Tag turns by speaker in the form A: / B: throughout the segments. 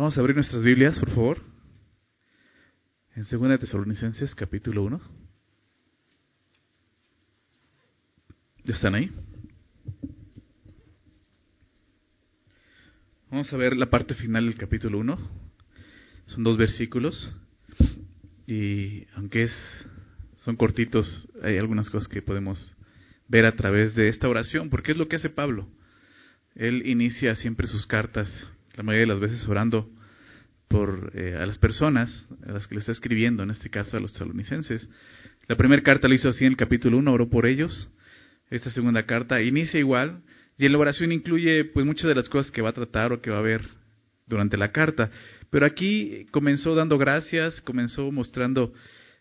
A: Vamos a abrir nuestras Biblias, por favor. En 2 Tesalonicenses, capítulo 1. ¿Ya están ahí? Vamos a ver la parte final del capítulo 1. Son dos versículos. Y aunque es, son cortitos, hay algunas cosas que podemos ver a través de esta oración, porque es lo que hace Pablo. Él inicia siempre sus cartas, la mayoría de las veces orando por eh, a las personas a las que le está escribiendo, en este caso a los tesalonicenses. La primera carta lo hizo así en el capítulo 1, oró por ellos. Esta segunda carta inicia igual, y en la oración incluye pues muchas de las cosas que va a tratar o que va a ver durante la carta. Pero aquí comenzó dando gracias, comenzó mostrando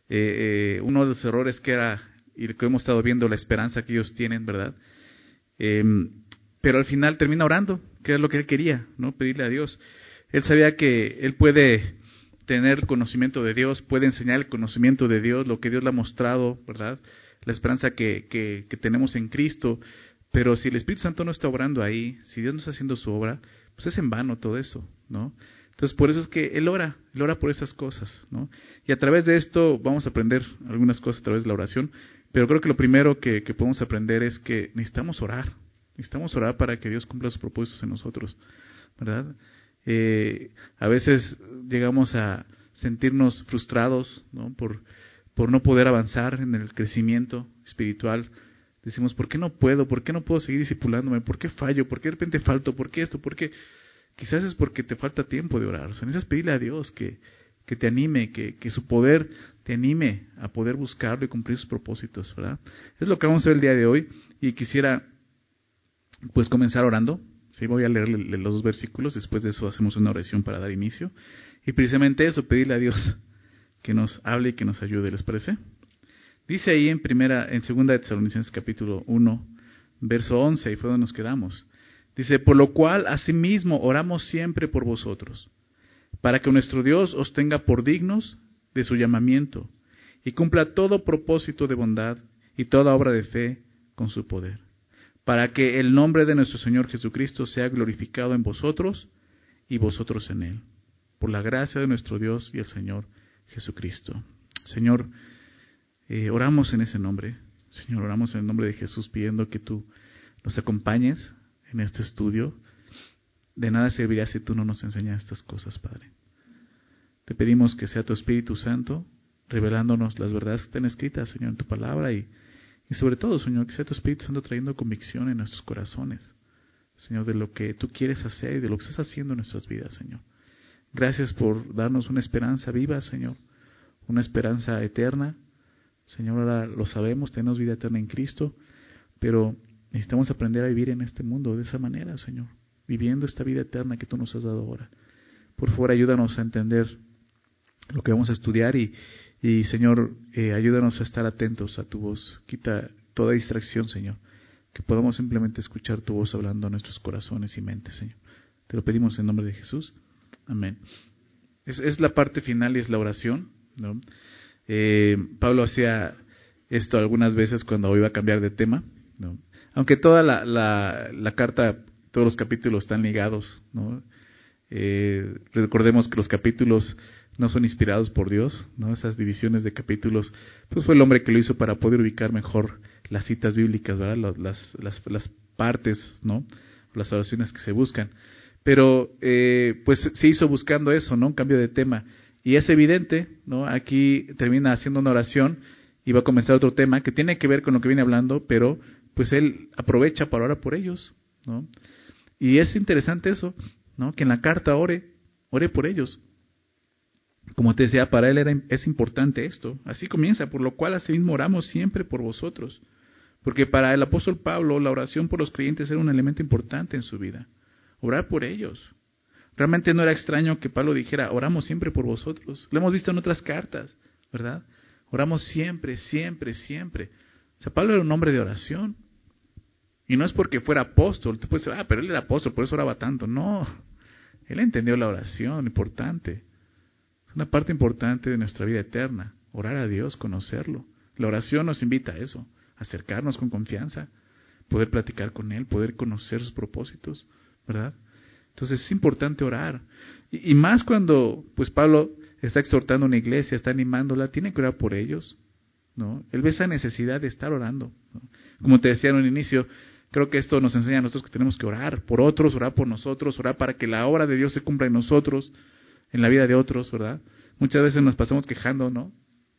A: eh, eh, uno de los errores que era, y que hemos estado viendo, la esperanza que ellos tienen, ¿verdad? Pero al final termina orando, que es lo que él quería, ¿no? Pedirle a Dios. Él sabía que él puede tener conocimiento de Dios, puede enseñar el conocimiento de Dios, lo que Dios le ha mostrado, ¿verdad? La esperanza que, que, que tenemos en Cristo. Pero si el Espíritu Santo no está obrando ahí, si Dios no está haciendo su obra, pues es en vano todo eso, ¿no? Entonces, por eso es que Él ora, Él ora por esas cosas, ¿no? Y a través de esto vamos a aprender algunas cosas a través de la oración, pero creo que lo primero que, que podemos aprender es que necesitamos orar, necesitamos orar para que Dios cumpla sus propósitos en nosotros, ¿verdad? Eh, a veces llegamos a sentirnos frustrados, ¿no? Por, por no poder avanzar en el crecimiento espiritual. Decimos, ¿por qué no puedo? ¿Por qué no puedo seguir discipulándome? ¿Por qué fallo? ¿Por qué de repente falto? ¿Por qué esto? ¿Por qué? Quizás es porque te falta tiempo de orar. O sea, necesitas pedirle a Dios que, que te anime, que, que, su poder te anime a poder buscarlo y cumplir sus propósitos, ¿verdad? Es lo que vamos a ver el día de hoy y quisiera pues comenzar orando. Sí, voy a leer los dos versículos, después de eso hacemos una oración para dar inicio. Y precisamente eso, pedirle a Dios que nos hable y que nos ayude, ¿les parece? Dice ahí en primera, en segunda de Tesalonicenses capítulo 1, verso 11, y fue donde nos quedamos. Dice, por lo cual asimismo oramos siempre por vosotros, para que nuestro Dios os tenga por dignos de su llamamiento y cumpla todo propósito de bondad y toda obra de fe con su poder, para que el nombre de nuestro Señor Jesucristo sea glorificado en vosotros y vosotros en Él, por la gracia de nuestro Dios y el Señor Jesucristo. Señor, eh, oramos en ese nombre, Señor, oramos en el nombre de Jesús pidiendo que tú nos acompañes en este estudio, de nada serviría si tú no nos enseñas estas cosas, Padre. Te pedimos que sea tu Espíritu Santo revelándonos las verdades que están escritas, Señor, en tu palabra y, y sobre todo, Señor, que sea tu Espíritu Santo trayendo convicción en nuestros corazones, Señor, de lo que tú quieres hacer y de lo que estás haciendo en nuestras vidas, Señor. Gracias por darnos una esperanza viva, Señor, una esperanza eterna. Señor, ahora lo sabemos, tenemos vida eterna en Cristo, pero Necesitamos aprender a vivir en este mundo de esa manera, Señor, viviendo esta vida eterna que tú nos has dado ahora. Por favor, ayúdanos a entender lo que vamos a estudiar y, y Señor, eh, ayúdanos a estar atentos a tu voz. Quita toda distracción, Señor, que podamos simplemente escuchar tu voz hablando a nuestros corazones y mentes, Señor. Te lo pedimos en nombre de Jesús. Amén. Es, es la parte final y es la oración. ¿no? Eh, Pablo hacía esto algunas veces cuando iba a cambiar de tema. ¿no? Aunque toda la, la, carta, todos los capítulos están ligados, ¿no? Eh, recordemos que los capítulos no son inspirados por Dios, ¿no? Esas divisiones de capítulos, pues fue el hombre que lo hizo para poder ubicar mejor las citas bíblicas, ¿verdad? Las, las, las partes, ¿no? Las oraciones que se buscan. Pero, eh, pues se hizo buscando eso, ¿no? Un cambio de tema. Y es evidente, ¿no? Aquí termina haciendo una oración y va a comenzar otro tema que tiene que ver con lo que viene hablando, pero pues él aprovecha para orar por ellos, ¿no? Y es interesante eso, ¿no? Que en la carta ore, ore por ellos. Como te decía, para él era, es importante esto. Así comienza, por lo cual asimismo oramos siempre por vosotros. Porque para el apóstol Pablo la oración por los creyentes era un elemento importante en su vida. Orar por ellos. Realmente no era extraño que Pablo dijera, oramos siempre por vosotros. Lo hemos visto en otras cartas, ¿verdad? Oramos siempre, siempre, siempre. O sea, Pablo era un hombre de oración. Y no es porque fuera apóstol. Tú puedes decir, ah, pero él era apóstol, por eso oraba tanto. No. Él entendió la oración, importante. Es una parte importante de nuestra vida eterna. Orar a Dios, conocerlo. La oración nos invita a eso, acercarnos con confianza, poder platicar con Él, poder conocer sus propósitos, ¿verdad? Entonces es importante orar. Y, más cuando, pues Pablo está exhortando a una iglesia, está animándola, tiene que orar por ellos. ¿no? Él ve esa necesidad de estar orando. Como te decía en un inicio, creo que esto nos enseña a nosotros que tenemos que orar por otros, orar por nosotros, orar para que la obra de Dios se cumpla en nosotros, en la vida de otros, ¿verdad? Muchas veces nos pasamos quejando, ¿no?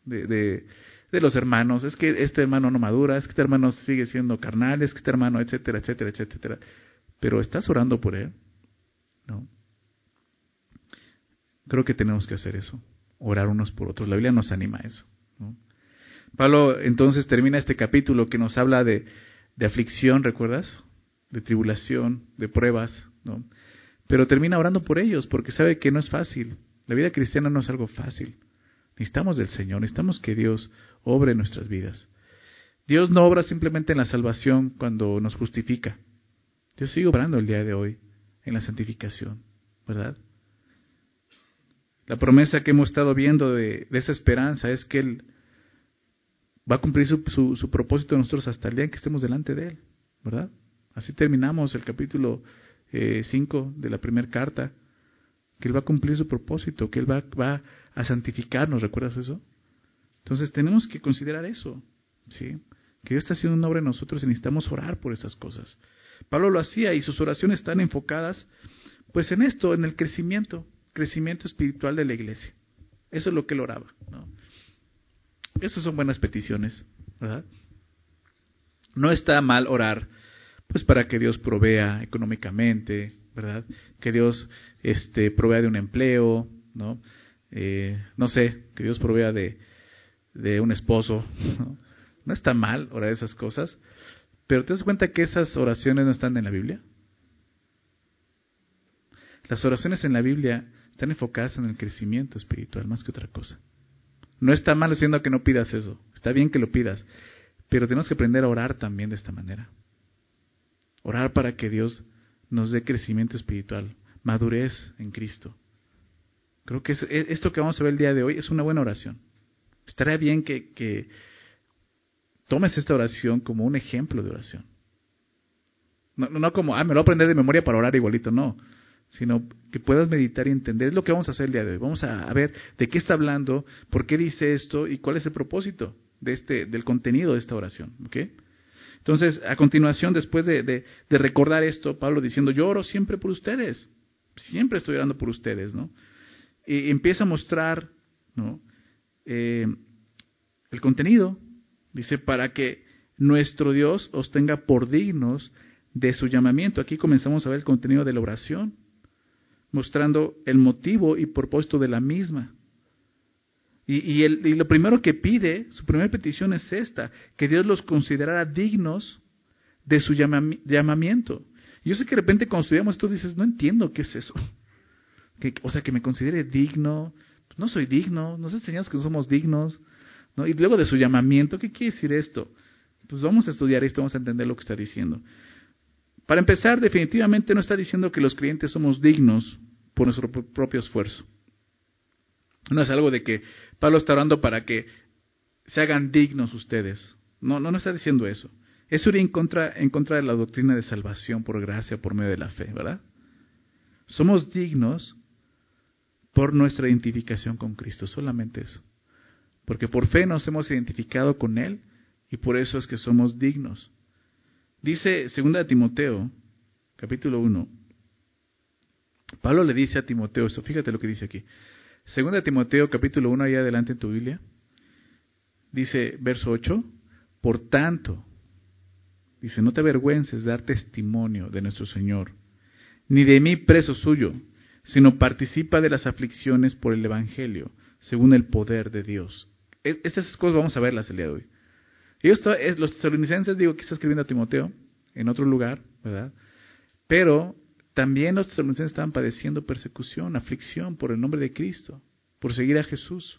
A: De, de, de los hermanos, es que este hermano no madura, es que este hermano sigue siendo carnal, es que este hermano, etcétera, etcétera, etcétera. Pero estás orando por él, ¿no? Creo que tenemos que hacer eso, orar unos por otros. La Biblia nos anima a eso. Pablo entonces termina este capítulo que nos habla de, de aflicción, ¿recuerdas? De tribulación, de pruebas, ¿no? Pero termina orando por ellos porque sabe que no es fácil. La vida cristiana no es algo fácil. Necesitamos del Señor, necesitamos que Dios obre en nuestras vidas. Dios no obra simplemente en la salvación cuando nos justifica. Dios sigue obrando el día de hoy en la santificación, ¿verdad? La promesa que hemos estado viendo de, esa esperanza es que Él va a cumplir su, propósito en nosotros hasta el día en que estemos delante de Él, ¿verdad? Así terminamos el capítulo 5 eh, de la primera carta, que Él va a cumplir su propósito, que Él va, va a santificarnos, ¿recuerdas eso? Entonces tenemos que considerar eso, ¿sí? Que Dios está haciendo un obra en nosotros y necesitamos orar por esas cosas. Pablo lo hacía y sus oraciones están enfocadas pues en esto, en el crecimiento, crecimiento espiritual de la iglesia. Eso es lo que él oraba. ¿no? Esas son buenas peticiones, ¿verdad? No está mal orar, pues para que Dios provea económicamente, ¿verdad? Que Dios este, provea de un empleo, ¿no? Eh, no sé, que Dios provea de, un esposo. ¿no? no está mal orar esas cosas, pero ¿te das cuenta que esas oraciones no están en la Biblia? Las oraciones en la Biblia están enfocadas en el crecimiento espiritual más que otra cosa. No está mal haciendo que no pidas eso. Está bien que lo pidas. Pero tenemos que aprender a orar también de esta manera. Orar para que Dios nos dé crecimiento espiritual, madurez en Cristo. Creo que e, esto que vamos a ver el día de hoy es una buena oración. Estaría bien que, tomes esta oración como un ejemplo de oración. No, no como, ah, me lo voy a aprender de memoria para orar igualito, no sino que puedas meditar y entender. Es lo que vamos a hacer el día de hoy. Vamos a, ver de qué está hablando, por qué dice esto y cuál es el propósito de este, del contenido de esta oración. ¿okay? Entonces, a continuación, después de, recordar esto, Pablo diciendo, yo oro siempre por ustedes, siempre estoy orando por ustedes, ¿no? Y empieza a mostrar, ¿no? Eh, el contenido, dice, para que nuestro Dios os tenga por dignos de su llamamiento. Aquí comenzamos a ver el contenido de la oración mostrando el motivo y propósito de la misma. Y, y, lo primero que pide, su primera petición es esta, que Dios los considerara dignos de su llamamiento. Yo sé que de repente cuando estudiamos esto dices, no entiendo qué es eso. Que, o sea, que me considere digno. Pues no soy digno, nos enseñamos que no somos dignos. ¿no? Y luego de su llamamiento, ¿qué quiere decir esto? Pues vamos a estudiar esto, vamos a entender lo que está diciendo. Para empezar, definitivamente no está diciendo que los creyentes somos dignos por nuestro propio esfuerzo. No es algo de que Pablo está orando para que se hagan dignos ustedes. No, no, está diciendo eso. Eso iría en contra, en contra de la doctrina de salvación por gracia, por medio de la fe, ¿verdad? Somos dignos por nuestra identificación con Cristo, solamente eso. Porque por fe nos hemos identificado con Él y por eso es que somos dignos. Dice 2 Timoteo, capítulo 1. Pablo le dice a Timoteo eso, fíjate lo que dice aquí. 2 Timoteo, capítulo 1, ahí adelante en tu Biblia. Dice, verso 8, por tanto, dice, no te avergüences dar testimonio de nuestro Señor, ni de mí preso suyo, sino participa de las aflicciones por el Evangelio, según el poder de Dios. E, estas cosas vamos a verlas el día de hoy. Ellos, los tesalonicenses, digo que está escribiendo a Timoteo en otro lugar, ¿verdad? Pero también los tesalonicenses estaban padeciendo persecución, aflicción por el nombre de Cristo, por seguir a Jesús.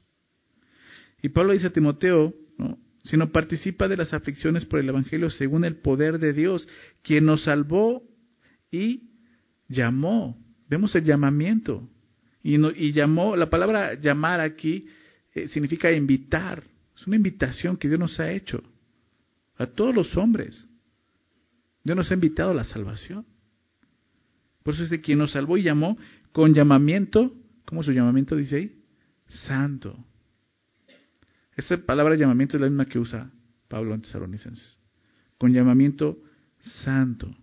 A: Y Pablo dice a Timoteo, ¿no? sino participa de las aflicciones por el Evangelio según el poder de Dios, quien nos salvó y llamó. Vemos el llamamiento. Y, llamó, la palabra llamar aquí eh, significa invitar. Es una invitación que Dios nos ha hecho a todos los hombres. Dios nos ha invitado a la salvación. Por eso dice, quien nos salvó y llamó con llamamiento, ¿cómo su llamamiento dice ahí? Santo. Esta palabra llamamiento es la misma que usa Pablo en Tesalonicenses. Con llamamiento santo.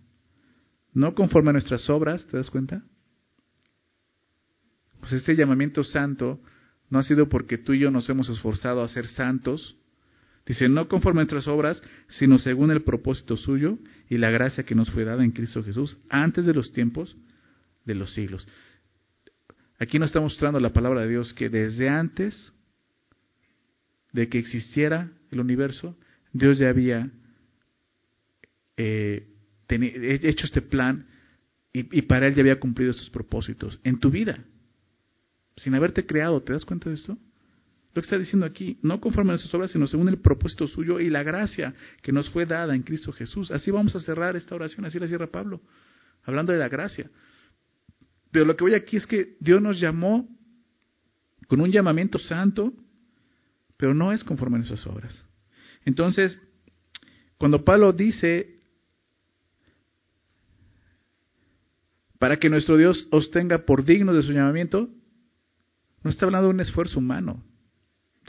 A: No conforme a nuestras obras, ¿te das cuenta? Pues este llamamiento santo no ha sido porque tú y yo nos hemos esforzado a ser santos. Dice, no conforme a nuestras obras, sino según el propósito suyo y la gracia que nos fue dada en Cristo Jesús antes de los tiempos de los siglos. Aquí nos está mostrando la palabra de Dios que desde antes de que existiera el universo, Dios ya había eh, hecho este plan y, y, para Él ya había cumplido estos propósitos en tu vida, sin haberte creado. ¿Te das cuenta de esto? Que está diciendo aquí, no conforme a nuestras obras, sino según el propósito suyo y la gracia que nos fue dada en Cristo Jesús. Así vamos a cerrar esta oración, así la cierra Pablo, hablando de la gracia. Pero lo que voy aquí es que Dios nos llamó con un llamamiento santo, pero no es conforme a nuestras obras. Entonces, cuando Pablo dice, para que nuestro Dios os tenga por digno de su llamamiento, no está hablando de un esfuerzo humano,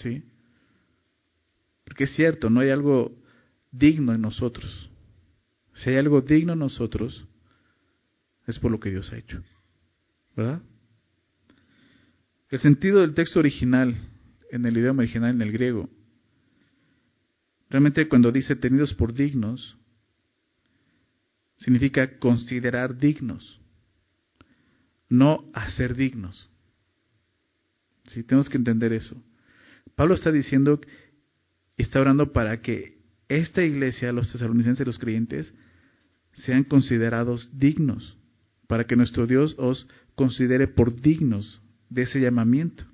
A: ¿sí? Porque es cierto, no hay algo digno en nosotros. Si hay algo digno en nosotros, es por lo que Dios ha hecho. ¿Verdad? El sentido del texto original, en el idioma original, en el griego, realmente cuando dice tenidos por dignos, significa considerar dignos, no hacer dignos. Sí, tenemos que entender eso. Pablo está diciendo, está orando para que esta iglesia, los tesalonicenses, los creyentes, sean considerados dignos, para que nuestro Dios os considere por dignos de ese llamamiento.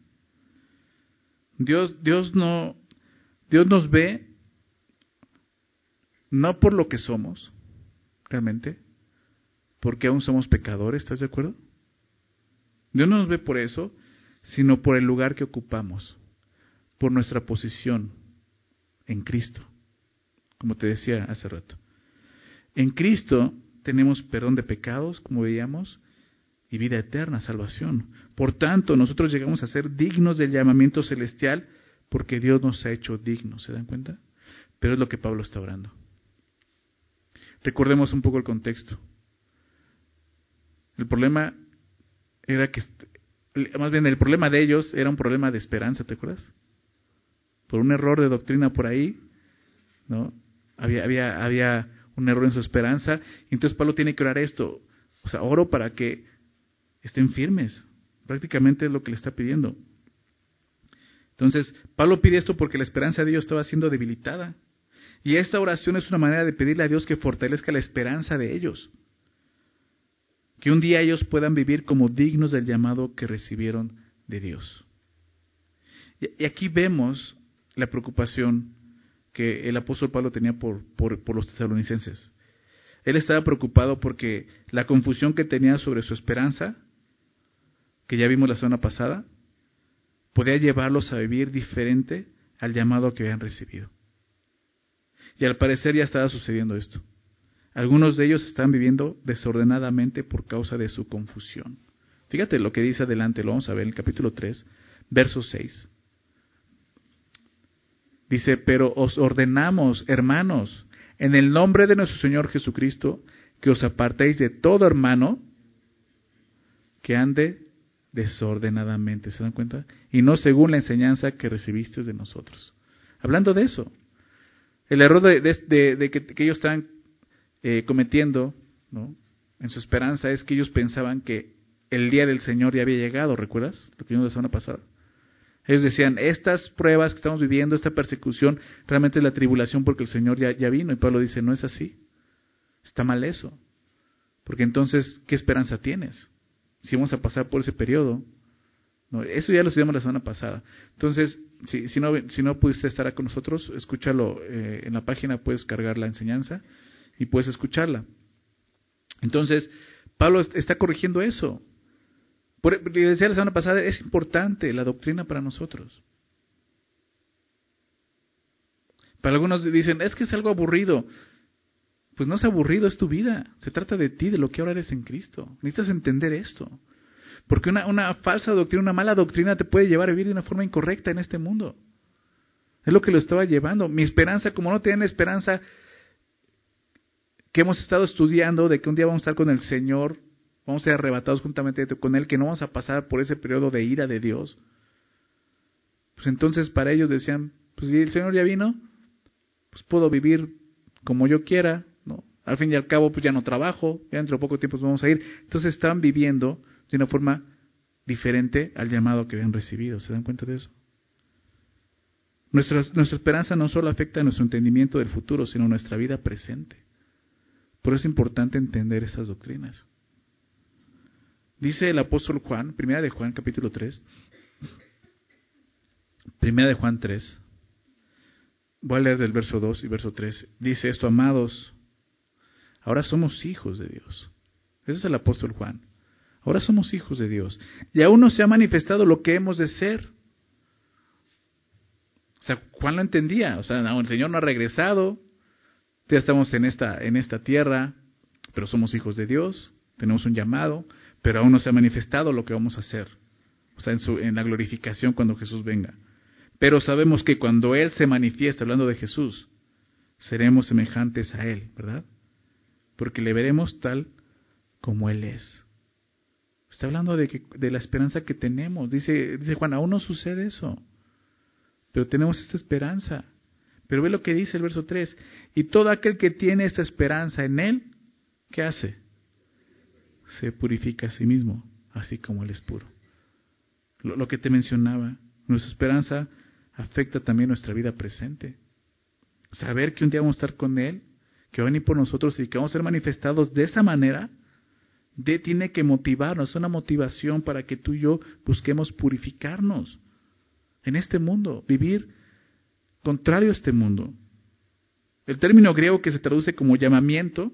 A: Dios, Dios no, Dios nos ve no por lo que somos, realmente, porque aún somos pecadores, ¿estás de acuerdo? Dios no nos ve por eso, sino por el lugar que ocupamos, por nuestra posición en Cristo, como te decía hace rato. En Cristo tenemos perdón de pecados, como veíamos, y vida eterna, salvación. Por tanto, nosotros llegamos a ser dignos del llamamiento celestial porque Dios nos ha hecho dignos, ¿se dan cuenta? Pero es lo que Pablo está orando. Recordemos un poco el contexto. El problema era que, más bien el problema de ellos era un problema de esperanza, ¿te acuerdas? Por un error de doctrina por ahí, ¿no? Había, había, había un error en su esperanza. Entonces Pablo tiene que orar esto. O sea, oro para que estén firmes. Prácticamente es lo que le está pidiendo. Entonces, Pablo pide esto porque la esperanza de ellos estaba siendo debilitada. Y esta oración es una manera de pedirle a Dios que fortalezca la esperanza de ellos. Que un día ellos puedan vivir como dignos del llamado que recibieron de Dios. Y aquí vemos la preocupación que el apóstol Pablo tenía por, por, los tesalonicenses. Él estaba preocupado porque la confusión que tenía sobre su esperanza que ya vimos la semana pasada, podía llevarlos a vivir diferente al llamado que habían recibido. Y al parecer ya estaba sucediendo esto. Algunos de ellos están viviendo desordenadamente por causa de su confusión. Fíjate lo que dice adelante, lo vamos a ver en el capítulo 3, verso 6. Dice, pero os ordenamos, hermanos, en el nombre de nuestro Señor Jesucristo, que os apartéis de todo hermano que ande desordenadamente, ¿se dan cuenta? Y no según la enseñanza que recibiste de nosotros. Hablando de eso, el error de, que, ellos están eh, cometiendo ¿no? en su esperanza es que ellos pensaban que el día del Señor ya había llegado, ¿recuerdas? Lo que vimos la semana pasada. Ellos decían, estas pruebas que estamos viviendo, esta persecución, realmente es la tribulación porque el Señor ya, vino. Y Pablo dice, no es así. Está mal eso. Porque entonces, ¿qué esperanza tienes? si vamos a pasar por ese periodo. No, eso ya lo estudiamos la semana pasada. Entonces, si, si, no, si no pudiste estar con nosotros, escúchalo eh, en la página, puedes cargar la enseñanza y puedes escucharla. Entonces, Pablo está corrigiendo eso. Por, decía la semana pasada, es importante la doctrina para nosotros. Para algunos dicen, es que es algo aburrido. pues no es aburrido, es tu vida. Se trata de ti, de lo que ahora eres en Cristo. Necesitas entender esto. Porque una, una falsa doctrina, una mala doctrina te puede llevar a vivir de una forma incorrecta en este mundo. Es lo que lo estaba llevando. Mi esperanza, como no tienen esperanza que hemos estado estudiando de que un día vamos a estar con el Señor, vamos a ser arrebatados juntamente con Él, que no vamos a pasar por ese periodo de ira de Dios. Pues entonces para ellos decían, pues si el Señor ya vino, pues puedo vivir como yo quiera, ¿no? Al fin y al cabo, pues ya no trabajo, ya dentro de poco tiempo vamos a ir. Entonces estaban viviendo de una forma diferente al llamado que habían recibido. ¿Se dan cuenta de eso? Nuestra, nuestra esperanza no solo afecta a nuestro entendimiento del futuro, sino nuestra vida presente. Por eso es importante entender esas doctrinas. Dice el apóstol Juan, primera de Juan capítulo 3, primera de Juan 3, voy a leer del verso 2 y verso 3, dice esto, amados, ahora somos hijos de Dios. Ese es el apóstol Juan. Ahora somos hijos de Dios. Y aún no se ha manifestado lo que hemos de ser. O sea, Juan lo entendía. O sea, el Señor no ha regresado. Ya estamos en esta, en esta tierra, pero somos hijos de Dios. Tenemos un llamado, pero aún no se ha manifestado lo que vamos a hacer. O sea, en, su, la glorificación cuando Jesús venga. Pero sabemos que cuando Él se manifiesta, hablando de Jesús, seremos semejantes a Él, ¿verdad? Porque le veremos tal como Él es. Está hablando de, que, de la esperanza que tenemos. Dice, dice Juan, aún no sucede eso. Pero tenemos esta esperanza. Pero ve lo que dice el verso 3. Y todo aquel que tiene esta esperanza en Él, ¿qué hace? Se purifica a sí mismo, así como Él es puro. Lo, que te mencionaba, nuestra esperanza afecta también nuestra vida presente. Saber que un día vamos a estar con Él, que va a venir por nosotros y que vamos a ser manifestados de esa manera, tiene que motivarnos, es una motivación para que tú y yo busquemos purificarnos en este mundo, vivir contrario a este mundo. El término griego que se traduce como llamamiento,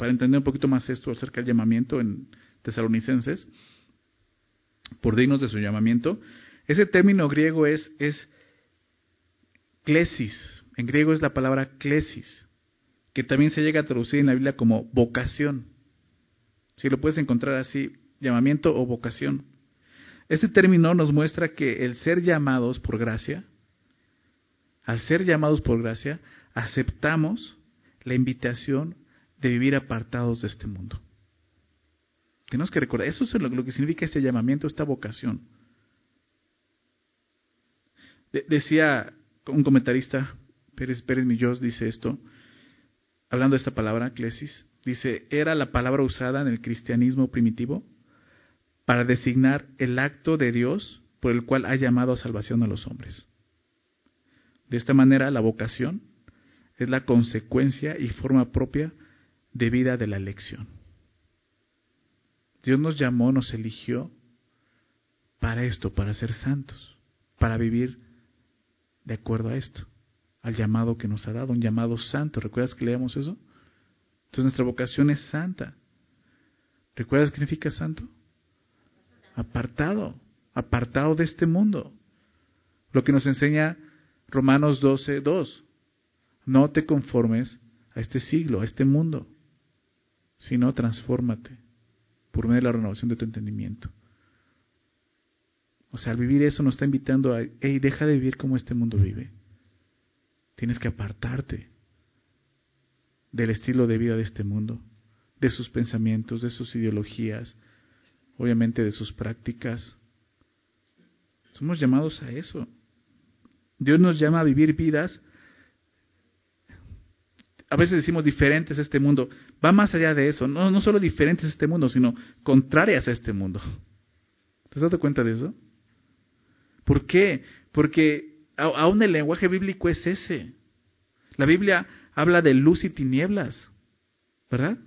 A: para entender un poquito más esto acerca del llamamiento en tesalonicenses, por dignos de su llamamiento, ese término griego es, es klesis, en griego es la palabra klesis, que también se llega a traducir en la Biblia como vocación. Si lo puedes encontrar así, llamamiento o vocación. Este término nos muestra que el ser llamados por gracia, al ser llamados por gracia, aceptamos la invitación de vivir apartados de este mundo. Tenemos que recordar, eso es lo, que significa este llamamiento, esta vocación. decía un comentarista, Pérez, Pérez Millós, dice esto, hablando de esta palabra, clesis, Dice, era la palabra usada en el cristianismo primitivo para designar el acto de Dios por el cual ha llamado a salvación a los hombres. De esta manera, la vocación es la consecuencia y forma propia de vida de la elección. Dios nos llamó, nos eligió para esto, para ser santos, para vivir de acuerdo a esto, al llamado que nos ha dado, un llamado santo. ¿Recuerdas que leíamos eso? Entonces nuestra vocación es santa. ¿Recuerdas qué significa santo? Apartado, apartado de este mundo. Lo que nos enseña Romanos 12, 2. No te conformes a este siglo, a este mundo, sino transfórmate por medio de la renovación de tu entendimiento. O sea, al vivir eso nos está invitando a, hey, deja de vivir como este mundo vive. Tienes que apartarte del estilo de vida de este mundo, de sus pensamientos, de sus ideologías, obviamente de sus prácticas. Somos llamados a eso. Dios nos llama a vivir vidas, a veces decimos diferentes a este mundo, va más allá de eso, no, no solo diferentes a este mundo, sino contrarias a este mundo. ¿Te has dado cuenta de eso? ¿Por qué? Porque aún el lenguaje bíblico es ese. La Biblia habla de luz y tinieblas, ¿verdad?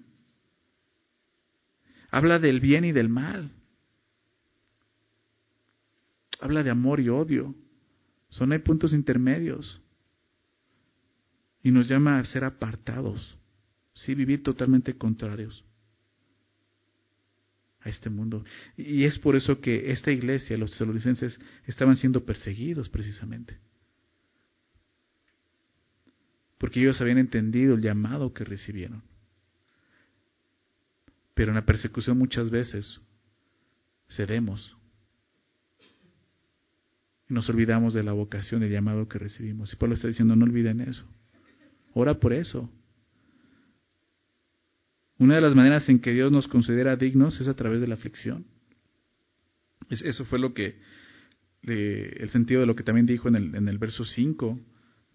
A: Habla del bien y del mal. Habla de amor y odio. Son hay puntos intermedios. Y nos llama a ser apartados. Sí, vivir totalmente contrarios a este mundo. Y es por eso que esta iglesia, los tesalonicenses, estaban siendo perseguidos precisamente. porque ellos habían entendido el llamado que recibieron. Pero en la persecución muchas veces cedemos y nos olvidamos de la vocación, del llamado que recibimos. Y Pablo está diciendo, no olviden eso. Ora por eso. Una de las maneras en que Dios nos considera dignos es a través de la aflicción. Eso fue lo que, el sentido de lo que también dijo en el, en el verso 5.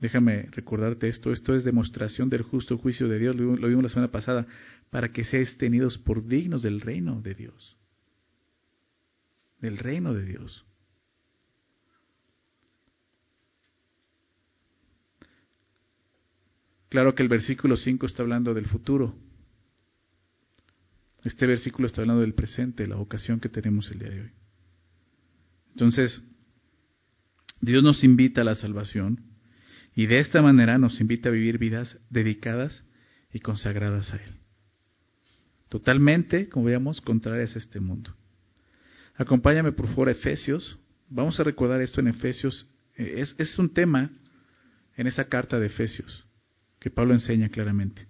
A: Déjame recordarte esto. Esto es demostración del justo juicio de Dios. Lo, lo vimos la semana pasada. Para que seáis tenidos por dignos del reino de Dios. Del reino de Dios. Claro que el versículo 5 está hablando del futuro. Este versículo está hablando del presente, la vocación que tenemos el día de hoy. Entonces, Dios nos invita a la salvación y de esta manera nos invita a vivir vidas dedicadas y consagradas a Él. Totalmente, como veamos, contrarias a este mundo. Acompáñame por favor a Efesios. Vamos a recordar esto en Efesios. Eh, es, es un tema en esa carta de Efesios que Pablo enseña claramente.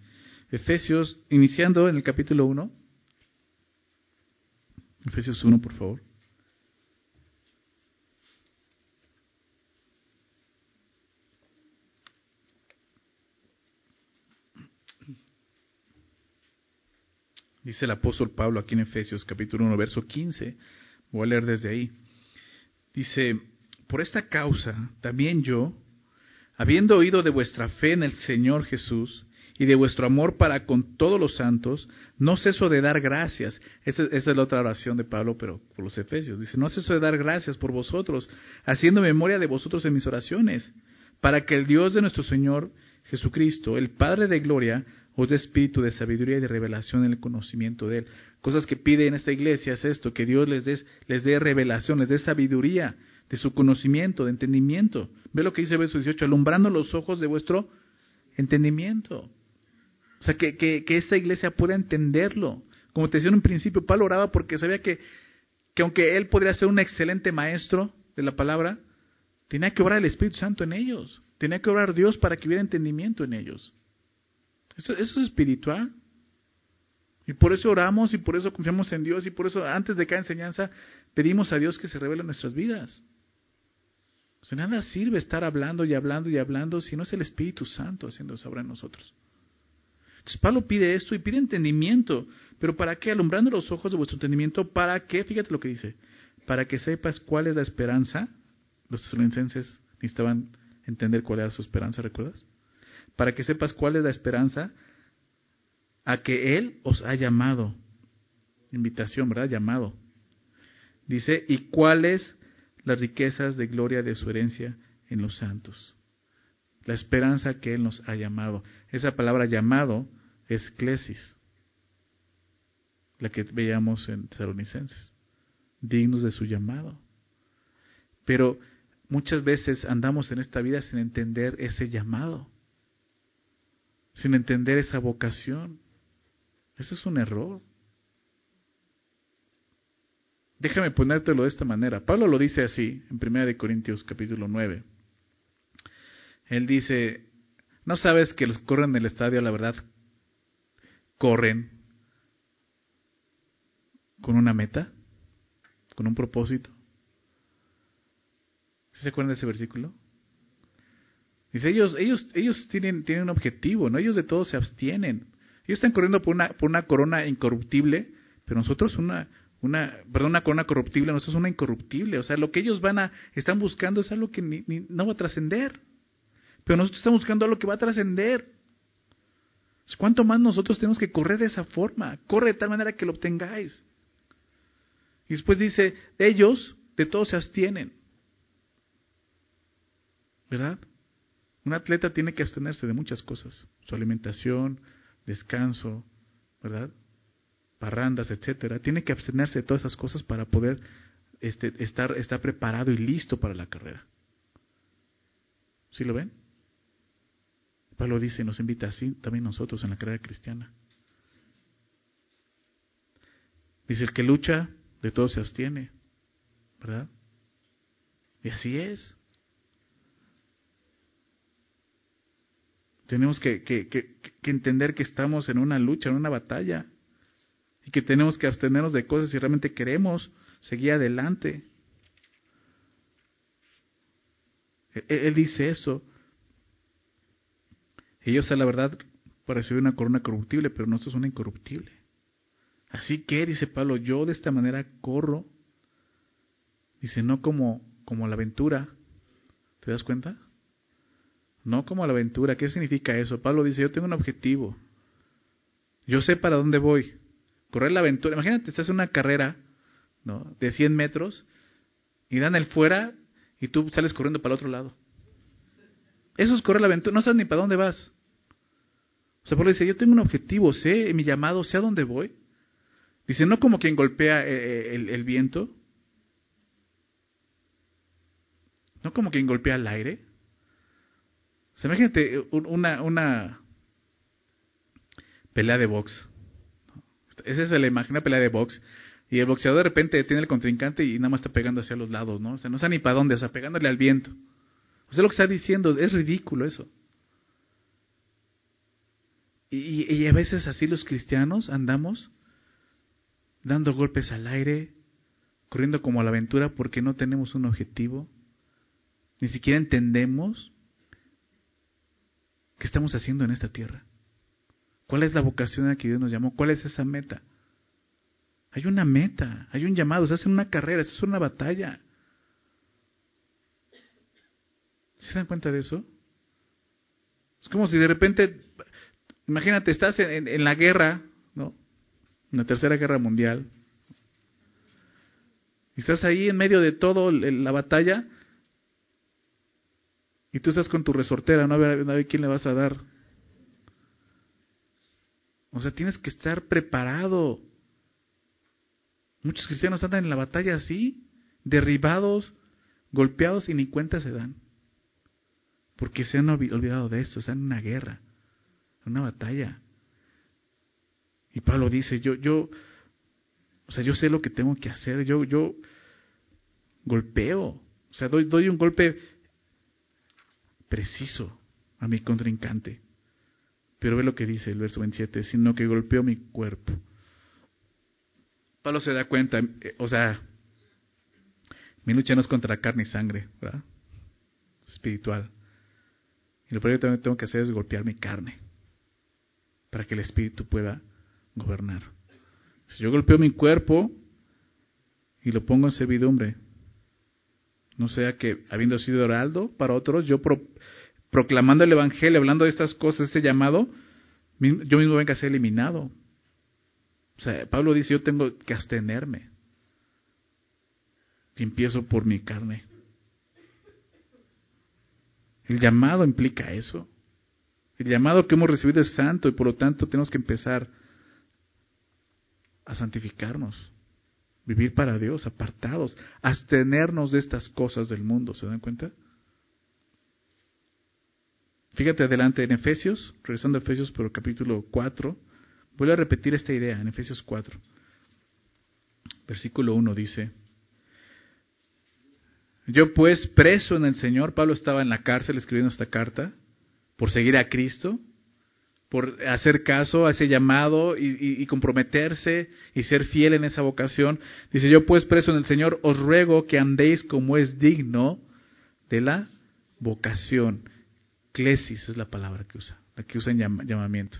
A: Efesios, iniciando en el capítulo 1. Efesios 1, por favor. Dice el apóstol Pablo aquí en Efesios capítulo 1, verso 15. Voy a leer desde ahí. Dice, por esta causa también yo, habiendo oído de vuestra fe en el Señor Jesús y de vuestro amor para con todos los santos, no ceso de dar gracias. Esa, es la otra oración de Pablo, pero por los Efesios. Dice, no ceso de dar gracias por vosotros, haciendo memoria de vosotros en mis oraciones, para que el Dios de nuestro Señor Jesucristo, el Padre de Gloria, os de espíritu de sabiduría y de revelación en el conocimiento de Él. Cosas que pide en esta iglesia es esto, que Dios les dé, les dé revelación, les dé sabiduría de su conocimiento, de entendimiento. Ve lo que dice verso 18, alumbrando los ojos de vuestro entendimiento. O sea, que, que, que esta iglesia pueda entenderlo. Como te decía en un principio, Pablo oraba porque sabía que, que aunque él podría ser un excelente maestro de la palabra, tenía que orar el Espíritu Santo en ellos. Tenía que orar Dios para que hubiera entendimiento en ellos. Eso, es espiritual. Y por eso oramos y por eso confiamos en Dios y por eso antes de cada enseñanza pedimos a Dios que se revele en nuestras vidas. O sea, nada sirve estar hablando y hablando y hablando si no es el Espíritu Santo haciendo esa obra en nosotros. Pablo pide esto y pide entendimiento. ¿Pero para qué? Alumbrando los ojos de vuestro entendimiento. ¿Para qué? Fíjate lo que dice. Para que sepas cuál es la esperanza. Los tesalonicenses necesitaban entender cuál era su esperanza, ¿recuerdas? para que sepas cuál es la esperanza a que Él os ha llamado. Invitación, ¿verdad? Llamado. Dice, ¿y cuáles las riquezas de gloria de su herencia en los santos? La esperanza que Él nos ha llamado. Esa palabra llamado es clesis, la que veíamos en Tesalonicenses, dignos de su llamado. Pero muchas veces andamos en esta vida sin entender ese llamado sin entender esa vocación. Eso es un error. Déjame ponértelo de esta manera. Pablo lo dice así en 1 Corintios capítulo 9. Él dice, ¿no sabes que los que corren en el estadio, la verdad, corren con una meta? ¿Con un propósito? ¿Se acuerdan de ese versículo? Dice, ellos, ellos, ellos tienen, tienen un objetivo, ¿no? Ellos de todo se abstienen. Ellos están corriendo por una, por una corona incorruptible, pero nosotros una, una, perdón, una corona corruptible, nosotros una incorruptible. O sea, lo que ellos van a, están buscando es algo que no va a trascender. Pero nosotros estamos buscando algo que va a trascender. ¿Cuánto más nosotros tenemos que correr de esa forma? Corre de tal manera que lo obtengáis. Y después dice, ellos de todo se abstienen. ¿Verdad? Un atleta tiene que abstenerse de muchas cosas, su alimentación, descanso, ¿verdad? Parrandas, etcétera. Tiene que abstenerse de todas esas cosas para poder este, estar, estar preparado y listo para la carrera. ¿Sí lo ven? Pablo dice, nos invita así también nosotros en la carrera cristiana. Dice, el que lucha, de todo se abstiene, ¿verdad? Y así es. Tenemos que, entender que estamos en una lucha, en una batalla. Y que tenemos que abstenernos de cosas si realmente queremos seguir adelante. Él, él dice eso. Ellos a la verdad recibir una corona corruptible, pero nosotros una incorruptible. Así que, dice Pablo, yo de esta manera corro. Dice, no como, como la aventura. ¿Te das cuenta? No como la aventura. ¿Qué significa eso? Pablo dice, yo tengo un objetivo. Yo sé para dónde voy. Correr la aventura. Imagínate, estás en una carrera ¿no? de 100 metros y dan el fuera y tú sales corriendo para el otro lado. Eso es correr la aventura. No sabes ni para dónde vas. O sea, Pablo dice, yo tengo un objetivo, sé mi llamado, sé a dónde voy. Dice, no como quien golpea eh, eh, el, viento, no como quien golpea el aire. O sea, imagínate una, una pelea de box. Esa es la imagen, una pelea de box. Y el boxeador de repente tiene el contrincante y nada más está pegando hacia los lados, ¿no? O sea, no sabe ni para dónde, o sea, pegándole al viento. O sea, lo que está diciendo es ridículo eso. Y, y, a veces así los cristianos andamos dando golpes al aire, corriendo como a la aventura porque no tenemos un objetivo, ni siquiera entendemos qué estamos haciendo en esta tierra. ¿Cuál es la vocación a que Dios nos llamó? ¿Cuál es esa meta? Hay una meta, hay un llamado, se hace una carrera, se hace una batalla. ¿Se dan cuenta de eso? Es como si de repente Imagínate, estás en, la guerra, ¿no? En la tercera guerra mundial. Y estás ahí en medio de todo la batalla. Y tú estás con tu resortera, no a ver, quién le vas a dar. O sea, tienes que estar preparado. Muchos cristianos andan en la batalla así, derribados, golpeados y ni cuenta se dan. Porque se han olvidado de esto, están en una guerra una batalla. Y Pablo dice, yo, yo, o sea, yo sé lo que tengo que hacer, yo, yo golpeo, o sea, doy, un golpe preciso a mi contrincante. Pero ve lo que dice el verso 27, sino que golpeo mi cuerpo. Pablo se da cuenta, eh, o sea, mi lucha no es contra carne y sangre, ¿verdad? espiritual. Y lo primero que tengo que hacer es golpear mi carne para que el Espíritu pueda gobernar. Si yo golpeo mi cuerpo y lo pongo en servidumbre, no sea que habiendo sido heraldo para otros, yo proclamando el Evangelio, hablando de estas cosas, este llamado, yo mismo venga a ser eliminado. O sea, Pablo dice, yo tengo que abstenerme. Y empiezo por mi carne. El llamado implica eso. El llamado que hemos recibido es santo y por lo tanto tenemos que empezar a santificarnos, vivir para Dios, apartados, abstenernos de estas cosas del mundo. ¿Se dan cuenta? Fíjate adelante en Efesios, regresando a Efesios por el capítulo 4, voy a repetir esta idea en Efesios 4. Versículo 1 dice, yo pues preso en el Señor, Pablo estaba en la cárcel escribiendo esta carta, por seguir a Cristo, por hacer caso a ese llamado y, comprometerse y ser fiel en esa vocación. Dice, yo pues preso en el Señor, os ruego que andéis como es digno de la vocación. Clesis es la palabra que usa, la que usa en llamamiento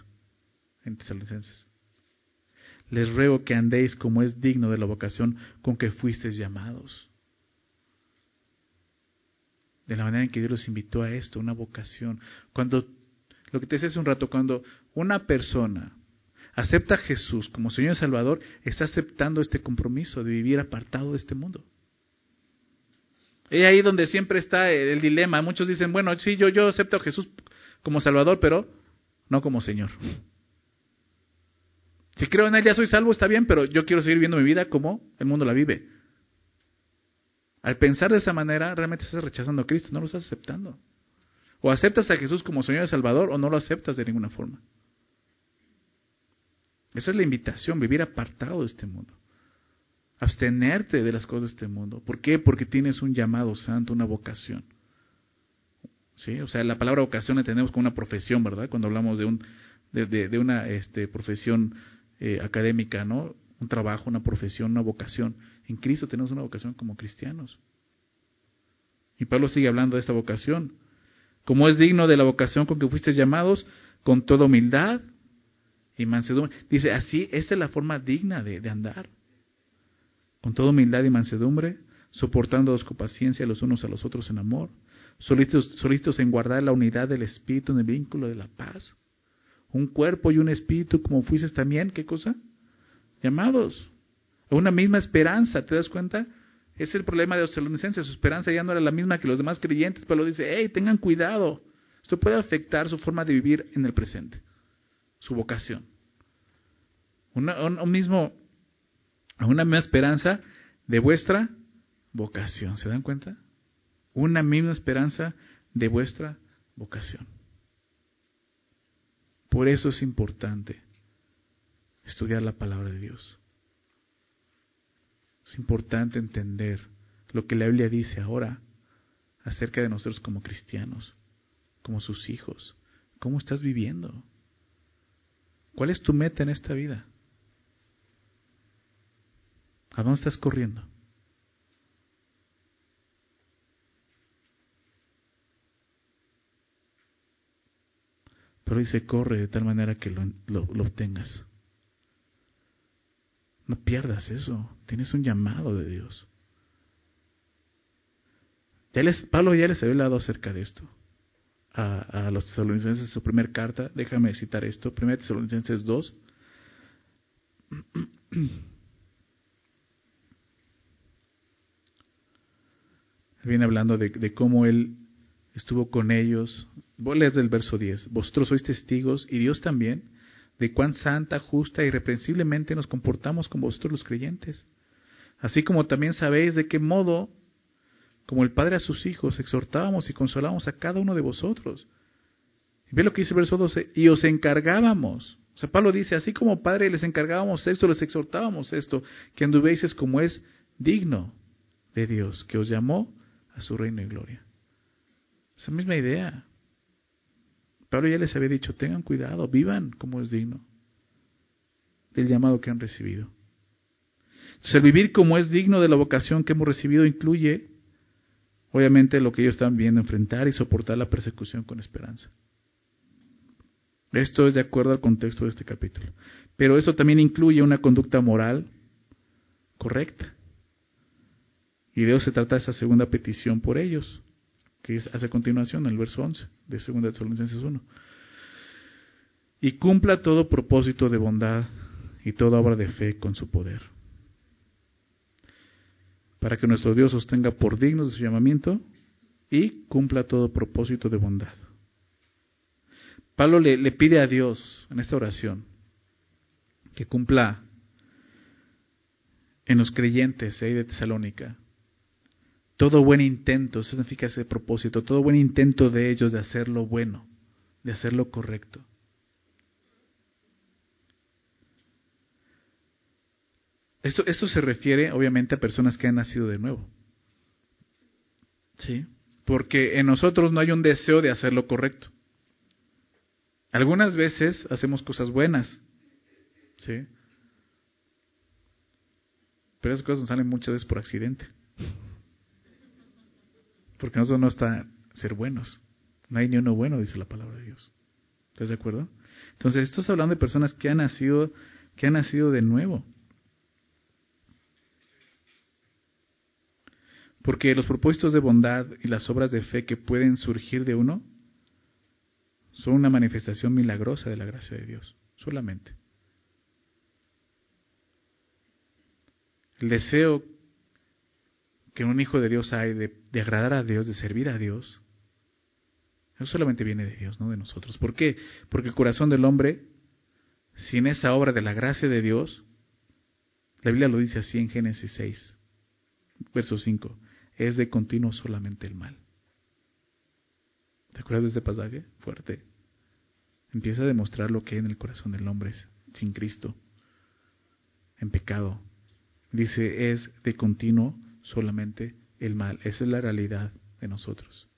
A: en Tesalonicenses. Les ruego que andéis como es digno de la vocación con que fuisteis llamados de la manera en que Dios los invitó a esto, una vocación. Cuando, lo que te decía hace un rato, cuando una persona acepta a Jesús como Señor y Salvador, está aceptando este compromiso de vivir apartado de este mundo. Es ahí donde siempre está el dilema. Muchos dicen, bueno, sí, yo, yo acepto a Jesús como Salvador, pero no como Señor. Si creo en Él ya soy salvo, está bien, pero yo quiero seguir viviendo mi vida como el mundo la vive. Al pensar de esa manera, realmente estás rechazando a Cristo, no lo estás aceptando. O aceptas a Jesús como Señor y Salvador o no lo aceptas de ninguna forma. Esa es la invitación, vivir apartado de este mundo. Abstenerte de las cosas de este mundo. ¿Por qué? Porque tienes un llamado santo, una vocación. ¿sí? O sea, la palabra vocación la tenemos como una profesión, ¿verdad? Cuando hablamos de, un, de, una este, profesión eh, académica, ¿no? Un trabajo, una profesión, una vocación. En Cristo tenemos una vocación como cristianos. Y Pablo sigue hablando de esta vocación. Como es digno de la vocación con que fuiste llamados, con toda humildad y mansedumbre. Dice, así, esa es la forma digna de, de andar. Con toda humildad y mansedumbre, soportándoos con paciencia los unos a los otros en amor, solitos, en guardar la unidad del espíritu en el vínculo de la paz. Un cuerpo y un espíritu como fuisteis también, ¿qué cosa? Llamados una misma esperanza, ¿te das cuenta? Es el problema de los tesalonicenses, su esperanza ya no era la misma que los demás creyentes, pero dice, hey, tengan cuidado, esto puede afectar su forma de vivir en el presente, su vocación. Una, un mismo, una misma esperanza de vuestra vocación. ¿Se dan cuenta? Una misma esperanza de vuestra vocación. Por eso es importante estudiar la palabra de Dios. Es importante entender lo que la Biblia dice ahora acerca de nosotros como cristianos, como sus hijos. ¿Cómo estás viviendo? ¿Cuál es tu meta en esta vida? ¿A dónde estás corriendo? Pero dice, corre de tal manera que lo, lo, obtengas. No pierdas eso. Tienes un llamado de Dios. Ya les, Pablo ya les había hablado acerca de esto a, a los tesalonicenses en su primera carta. Déjame citar esto. 1 Tesalonicenses 2. Viene hablando de, de cómo él estuvo con ellos. Vos lees del verso 10. Vosotros sois testigos, y Dios también, de cuán santa, justa y irreprensiblemente nos comportamos con vosotros los creyentes. Así como también sabéis de qué modo, como el Padre a sus hijos, exhortábamos y consolábamos a cada uno de vosotros. Y ve lo que dice el verso 12, y os encargábamos. O sea, Pablo dice, así como Padre les encargábamos esto, les exhortábamos esto, que anduvieses como es digno de Dios, que os llamó a su reino y gloria. Esa misma idea. Pablo ya les había dicho, tengan cuidado, vivan como es digno del llamado que han recibido. Entonces, el vivir como es digno de la vocación que hemos recibido incluye, obviamente, lo que ellos están viendo, enfrentar y soportar la persecución con esperanza. Esto es de acuerdo al contexto de este capítulo. Pero eso también incluye una conducta moral correcta. Y de eso se trata esa segunda petición por ellos que hace a continuación, el verso 11 de 2 Tesalonicenses 1. Y cumpla todo propósito de bondad y toda obra de fe con su poder. Para que nuestro Dios os tenga por dignos de su llamamiento y cumpla todo propósito de bondad. Pablo le, le pide a Dios en esta oración que cumpla en los creyentes de Tesalónica todo buen intento, eso significa ese propósito, todo buen intento de ellos de hacer lo bueno, de hacer lo correcto. Esto, esto se refiere obviamente a personas que han nacido de nuevo. ¿Sí? Porque en nosotros no hay un deseo de hacer lo correcto. Algunas veces hacemos cosas buenas. ¿Sí? Pero esas cosas nos salen muchas veces por accidente. Porque nosotros no está ser buenos. No hay ni uno bueno, dice la palabra de Dios. ¿Estás de acuerdo? Entonces, esto hablando de personas que han nacido, que han nacido de nuevo. Porque los propósitos de bondad y las obras de fe que pueden surgir de uno son una manifestación milagrosa de la gracia de Dios, solamente. El deseo que un hijo de Dios hay de, agradar a Dios, de servir a Dios, eso solamente viene de Dios, no de nosotros. ¿Por qué? Porque el corazón del hombre, sin esa obra de la gracia de Dios, la Biblia lo dice así en Génesis 6, verso 5, es de continuo solamente el mal. ¿Te acuerdas de este pasaje? Fuerte. Empieza a demostrar lo que hay en el corazón del hombre sin Cristo, en pecado. Dice, es de continuo solamente el mal. Esa es la realidad de nosotros.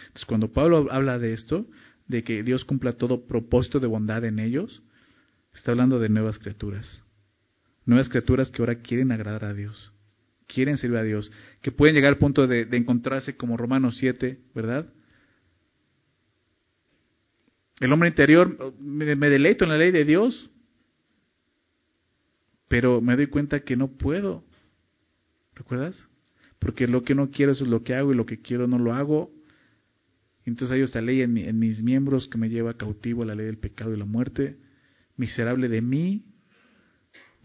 A: Entonces, cuando Pablo habla de esto, de que Dios cumpla todo propósito de bondad en ellos, está hablando de nuevas criaturas. Nuevas criaturas que ahora quieren agradar a Dios, quieren servir a Dios, que pueden llegar al punto de, encontrarse como Romanos 7, ¿verdad? El hombre interior, me, deleito en la ley de Dios, pero me doy cuenta que no puedo. ¿Recuerdas? Porque lo que no quiero eso es lo que hago y lo que quiero no lo hago. Entonces hay esta ley en, mis miembros que me lleva cautivo a la ley del pecado y la muerte. Miserable de mí,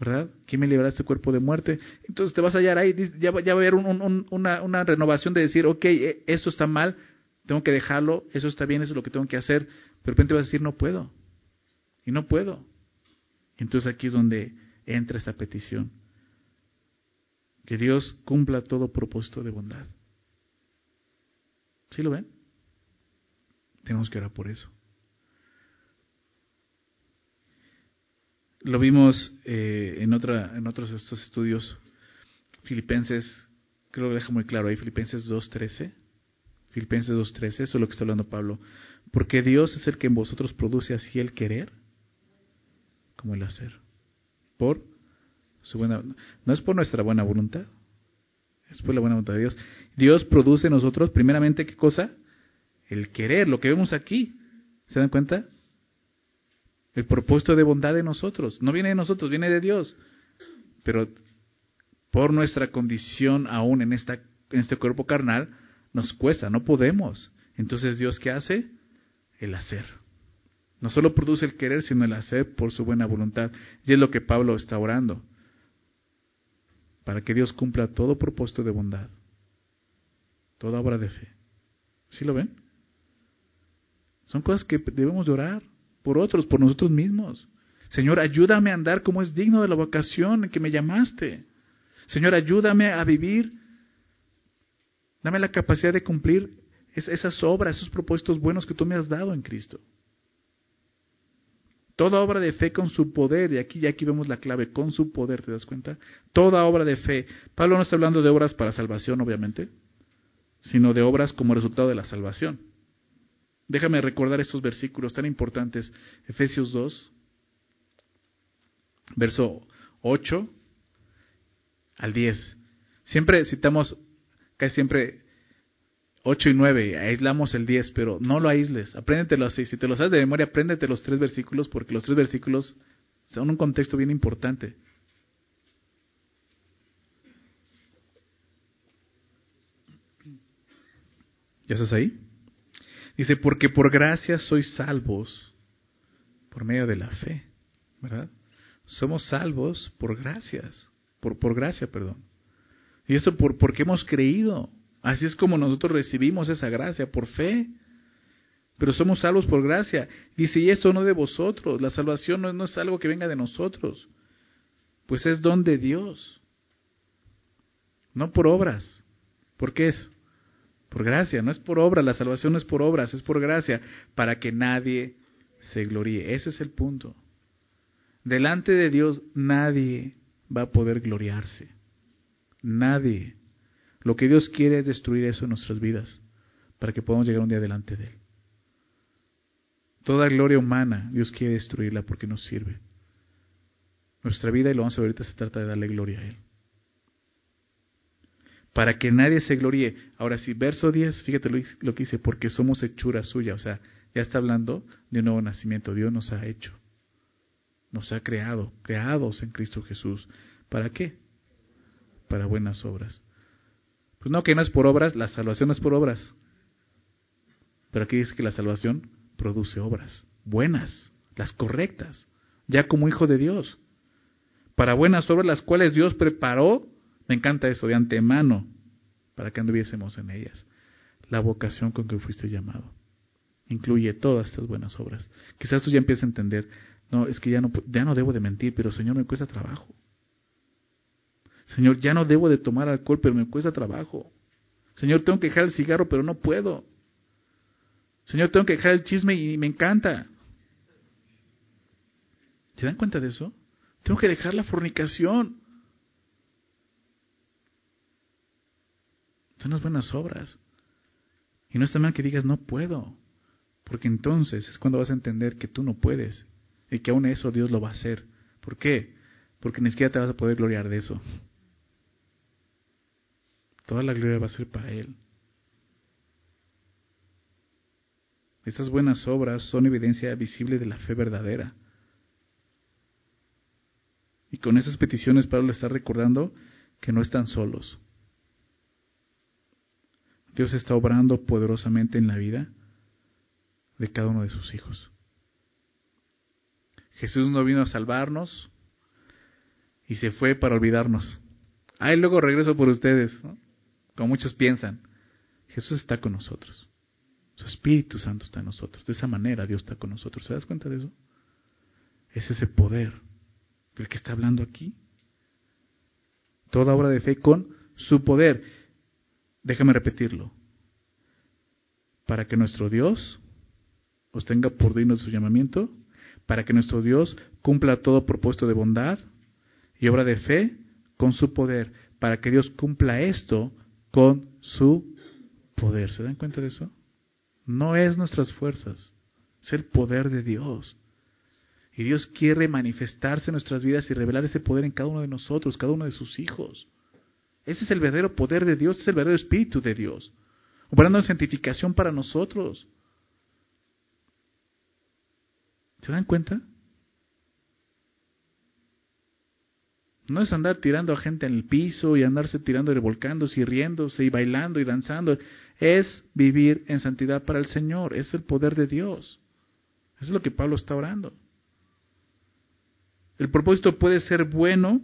A: ¿verdad? ¿Quién me librará este cuerpo de muerte? Entonces te vas a hallar ahí, ya, va a haber una, una, renovación de decir, ok, eh, esto está mal, tengo que dejarlo, eso está bien, eso es lo que tengo que hacer. De repente vas a decir, no puedo. Y no puedo. Entonces aquí es donde entra esta petición. Que Dios cumpla todo propósito de bondad. ¿Sí lo ven? Tenemos que orar por eso. Lo vimos eh, en, en otros estos estudios. Filipenses, creo que deja muy claro ahí, Filipenses 2.13. Filipenses 2.13, eso es lo que está hablando Pablo. Porque Dios es el que en vosotros produce así el querer como el hacer. Por su buena, no es por nuestra buena voluntad, es por la buena voluntad de Dios. Dios produce en nosotros, primeramente, ¿qué cosa? El querer, lo que vemos aquí. ¿Se dan cuenta? El propósito de bondad de nosotros. No viene de nosotros, viene de Dios. Pero por nuestra condición aún en, esta, en este cuerpo carnal, nos cuesta, no podemos. Entonces Dios qué hace? El hacer. No solo produce el querer, sino el hacer por su buena voluntad. Y es lo que Pablo está orando. Para que Dios cumpla todo propósito de bondad. Toda obra de fe. ¿Sí lo ven? Son cosas que debemos de orar por otros, por nosotros mismos. Señor, ayúdame a andar como es digno de la vocación en que me llamaste. Señor, ayúdame a vivir. Dame la capacidad de cumplir esas obras, esos propósitos buenos que tú me has dado en Cristo. Toda obra de fe con su poder, y aquí, y aquí vemos la clave, con su poder, ¿te das cuenta? Toda obra de fe. Pablo no está hablando de obras para salvación, obviamente, sino de obras como resultado de la salvación. Déjame recordar estos versículos tan importantes. Efesios 2, verso 8 al 10. Siempre citamos, casi siempre 8 y 9, aislamos el 10, pero no lo aísles, apréndetelo así. Si te lo sabes de memoria, apréndete los tres versículos, porque los tres versículos son un contexto bien importante. ¿Ya estás ahí? Dice, porque por gracia sois salvos por medio de la fe, ¿verdad? Somos salvos por gracias, por, por gracia, perdón. Y esto por, porque hemos creído. Así es como nosotros recibimos esa gracia, por fe. Pero somos salvos por gracia. Dice, y esto no de vosotros. La salvación no, no es algo que venga de nosotros. Pues es don de Dios. No por obras. ¿Por qué es? Por gracia, no es por obra, la salvación no es por obras, es por gracia, para que nadie se gloríe. Ese es el punto. Delante de Dios nadie va a poder gloriarse. Nadie. Lo que Dios quiere es destruir eso en nuestras vidas, para que podamos llegar un día delante de Él. Toda gloria humana, Dios quiere destruirla porque nos sirve. Nuestra vida, y lo vamos a ver ahorita, se trata de darle gloria a Él para que nadie se gloríe. Ahora sí, verso 10, fíjate lo, que dice, porque somos hechura suya, o sea, ya está hablando de un nuevo nacimiento, Dios nos ha hecho, nos ha creado, creados en Cristo Jesús. ¿Para qué? Para buenas obras. Pues no, que no es por obras, la salvación no es por obras. Pero aquí dice que la salvación produce obras buenas, las correctas, ya como hijo de Dios. Para buenas obras las cuales Dios preparó me encanta eso de antemano para que anduviésemos en ellas. La vocación con que fuiste llamado. Incluye todas estas buenas obras. Quizás tú ya empieces a entender, no, es que ya no, ya no debo de mentir, pero Señor me cuesta trabajo. Señor, ya no debo de tomar alcohol, pero me cuesta trabajo. Señor, tengo que dejar el cigarro, pero no puedo. Señor, tengo que dejar el chisme y me encanta. ¿Se dan cuenta de eso? Tengo que dejar la fornicación. Son las buenas obras. Y no está mal que digas, no puedo. Porque entonces es cuando vas a entender que tú no puedes. Y que aún eso Dios lo va a hacer. ¿Por qué? Porque ni siquiera te vas a poder gloriar de eso. Toda la gloria va a ser para Él. Estas buenas obras son evidencia visible de la fe verdadera. Y con esas peticiones Pablo está recordando que no están solos. Dios está obrando poderosamente en la vida de cada uno de sus hijos. Jesús no vino a salvarnos y se fue para olvidarnos. Ahí luego regreso por ustedes, como muchos piensan. Jesús está con nosotros. Su Espíritu Santo está en nosotros. De esa manera Dios está con nosotros. ¿Se das cuenta de eso? Es ese poder del que está hablando aquí. Toda obra de fe con su poder. Déjame repetirlo. Para que nuestro Dios os tenga por digno de su llamamiento, para que nuestro Dios cumpla todo propósito de bondad y obra de fe con su poder, para que Dios cumpla esto con su poder. ¿Se dan cuenta de eso? No es nuestras fuerzas, es el poder de Dios. Y Dios quiere manifestarse en nuestras vidas y revelar ese poder en cada uno de nosotros, cada uno de sus hijos. Ese es el verdadero poder de Dios, es el verdadero espíritu de Dios, operando en santificación para nosotros. ¿Se dan cuenta? No es andar tirando a gente en el piso y andarse tirando y revolcándose y riéndose y bailando y danzando. Es vivir en santidad para el Señor. Es el poder de Dios. Eso es lo que Pablo está orando. El propósito puede ser bueno.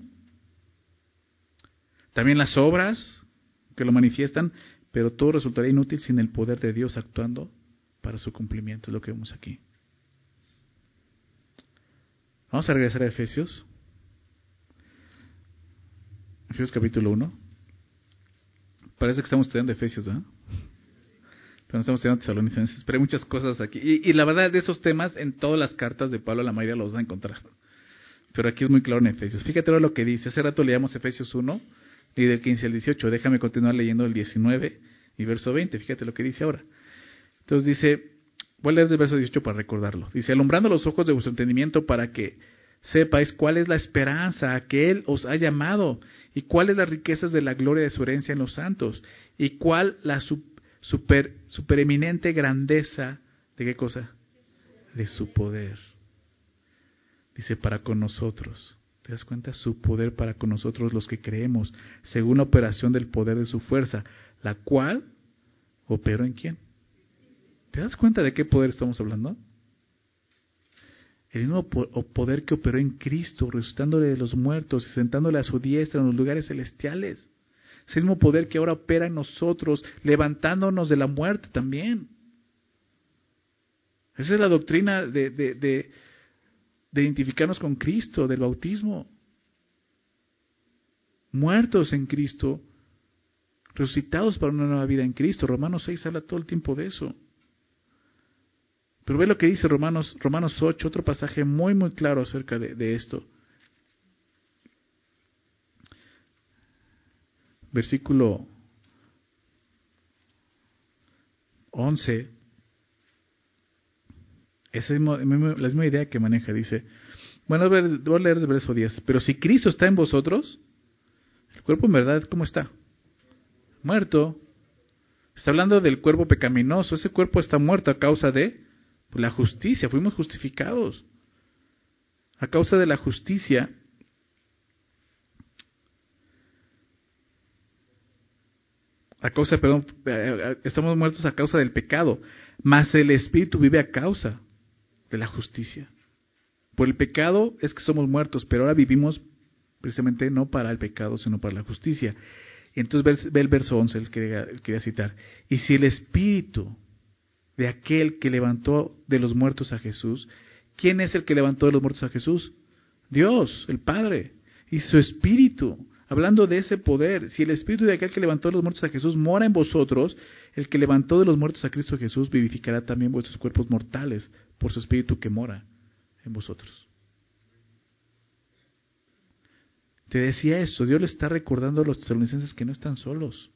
A: También las obras que lo manifiestan, pero todo resultaría inútil sin el poder de Dios actuando para su cumplimiento. Es lo que vemos aquí. Vamos a regresar a Efesios. Efesios capítulo 1. Parece que estamos estudiando Efesios, ¿verdad? Pero no estamos estudiando Tesalonicenses. Pero hay muchas cosas aquí. Y, la verdad, de esos temas, en todas las cartas de Pablo, la mayoría los van a encontrar. Pero aquí es muy claro en Efesios. Fíjate lo que dice. Hace rato leíamos Efesios 1, y del 15 al 18. Déjame continuar leyendo el 19 y verso 20. Fíjate lo que dice ahora. Entonces dice, voy a leer el verso 18 para recordarlo. Dice, alumbrando los ojos de vuestro entendimiento para que sepáis cuál es la esperanza que Él os ha llamado y cuáles las riquezas de la gloria de su herencia en los santos y cuál la super, supereminente grandeza de qué cosa? De su poder. Dice, para con nosotros. ¿Te das cuenta? Su poder para con nosotros los que creemos, según la operación del poder de su fuerza, la cual operó en quién? ¿Te das cuenta de qué poder estamos hablando? El mismo poder que operó en Cristo, resucitándole de los muertos y sentándole a su diestra en los lugares celestiales. Ese mismo poder que ahora opera en nosotros, levantándonos de la muerte también. Esa es la doctrina de, de, de, de identificarnos con Cristo, del bautismo. Muertos en Cristo, resucitados para una nueva vida en Cristo. Romanos 6 habla todo el tiempo de eso. Pero ve lo que dice Romanos, Romanos 8, otro pasaje muy, muy claro acerca de, esto. Versículo 11. Esa es la misma idea que maneja. Dice, bueno, voy a leer el verso 10. Pero si Cristo está en vosotros, el cuerpo en verdad, ¿cómo está? Muerto. Está hablando del cuerpo pecaminoso. Ese cuerpo está muerto a causa de la justicia, fuimos justificados. A causa de la justicia, a causa, perdón, eh, estamos muertos a causa del pecado, mas el Espíritu vive a causa de la justicia. Por el pecado es que somos muertos, pero ahora vivimos precisamente no para el pecado, sino para la justicia. Entonces ve el verso 11, el que quería citar. Y si el Espíritu de aquel que levantó de los muertos a Jesús. ¿Quién es el que levantó de los muertos a Jesús? Dios, el Padre, y su Espíritu. Hablando de ese poder, si el Espíritu de aquel que levantó de los muertos a Jesús mora en vosotros, el que levantó de los muertos a Cristo Jesús vivificará también vuestros cuerpos mortales por su Espíritu que mora en vosotros. Te decía eso, Dios le está recordando a los tesalonicenses que no están solos.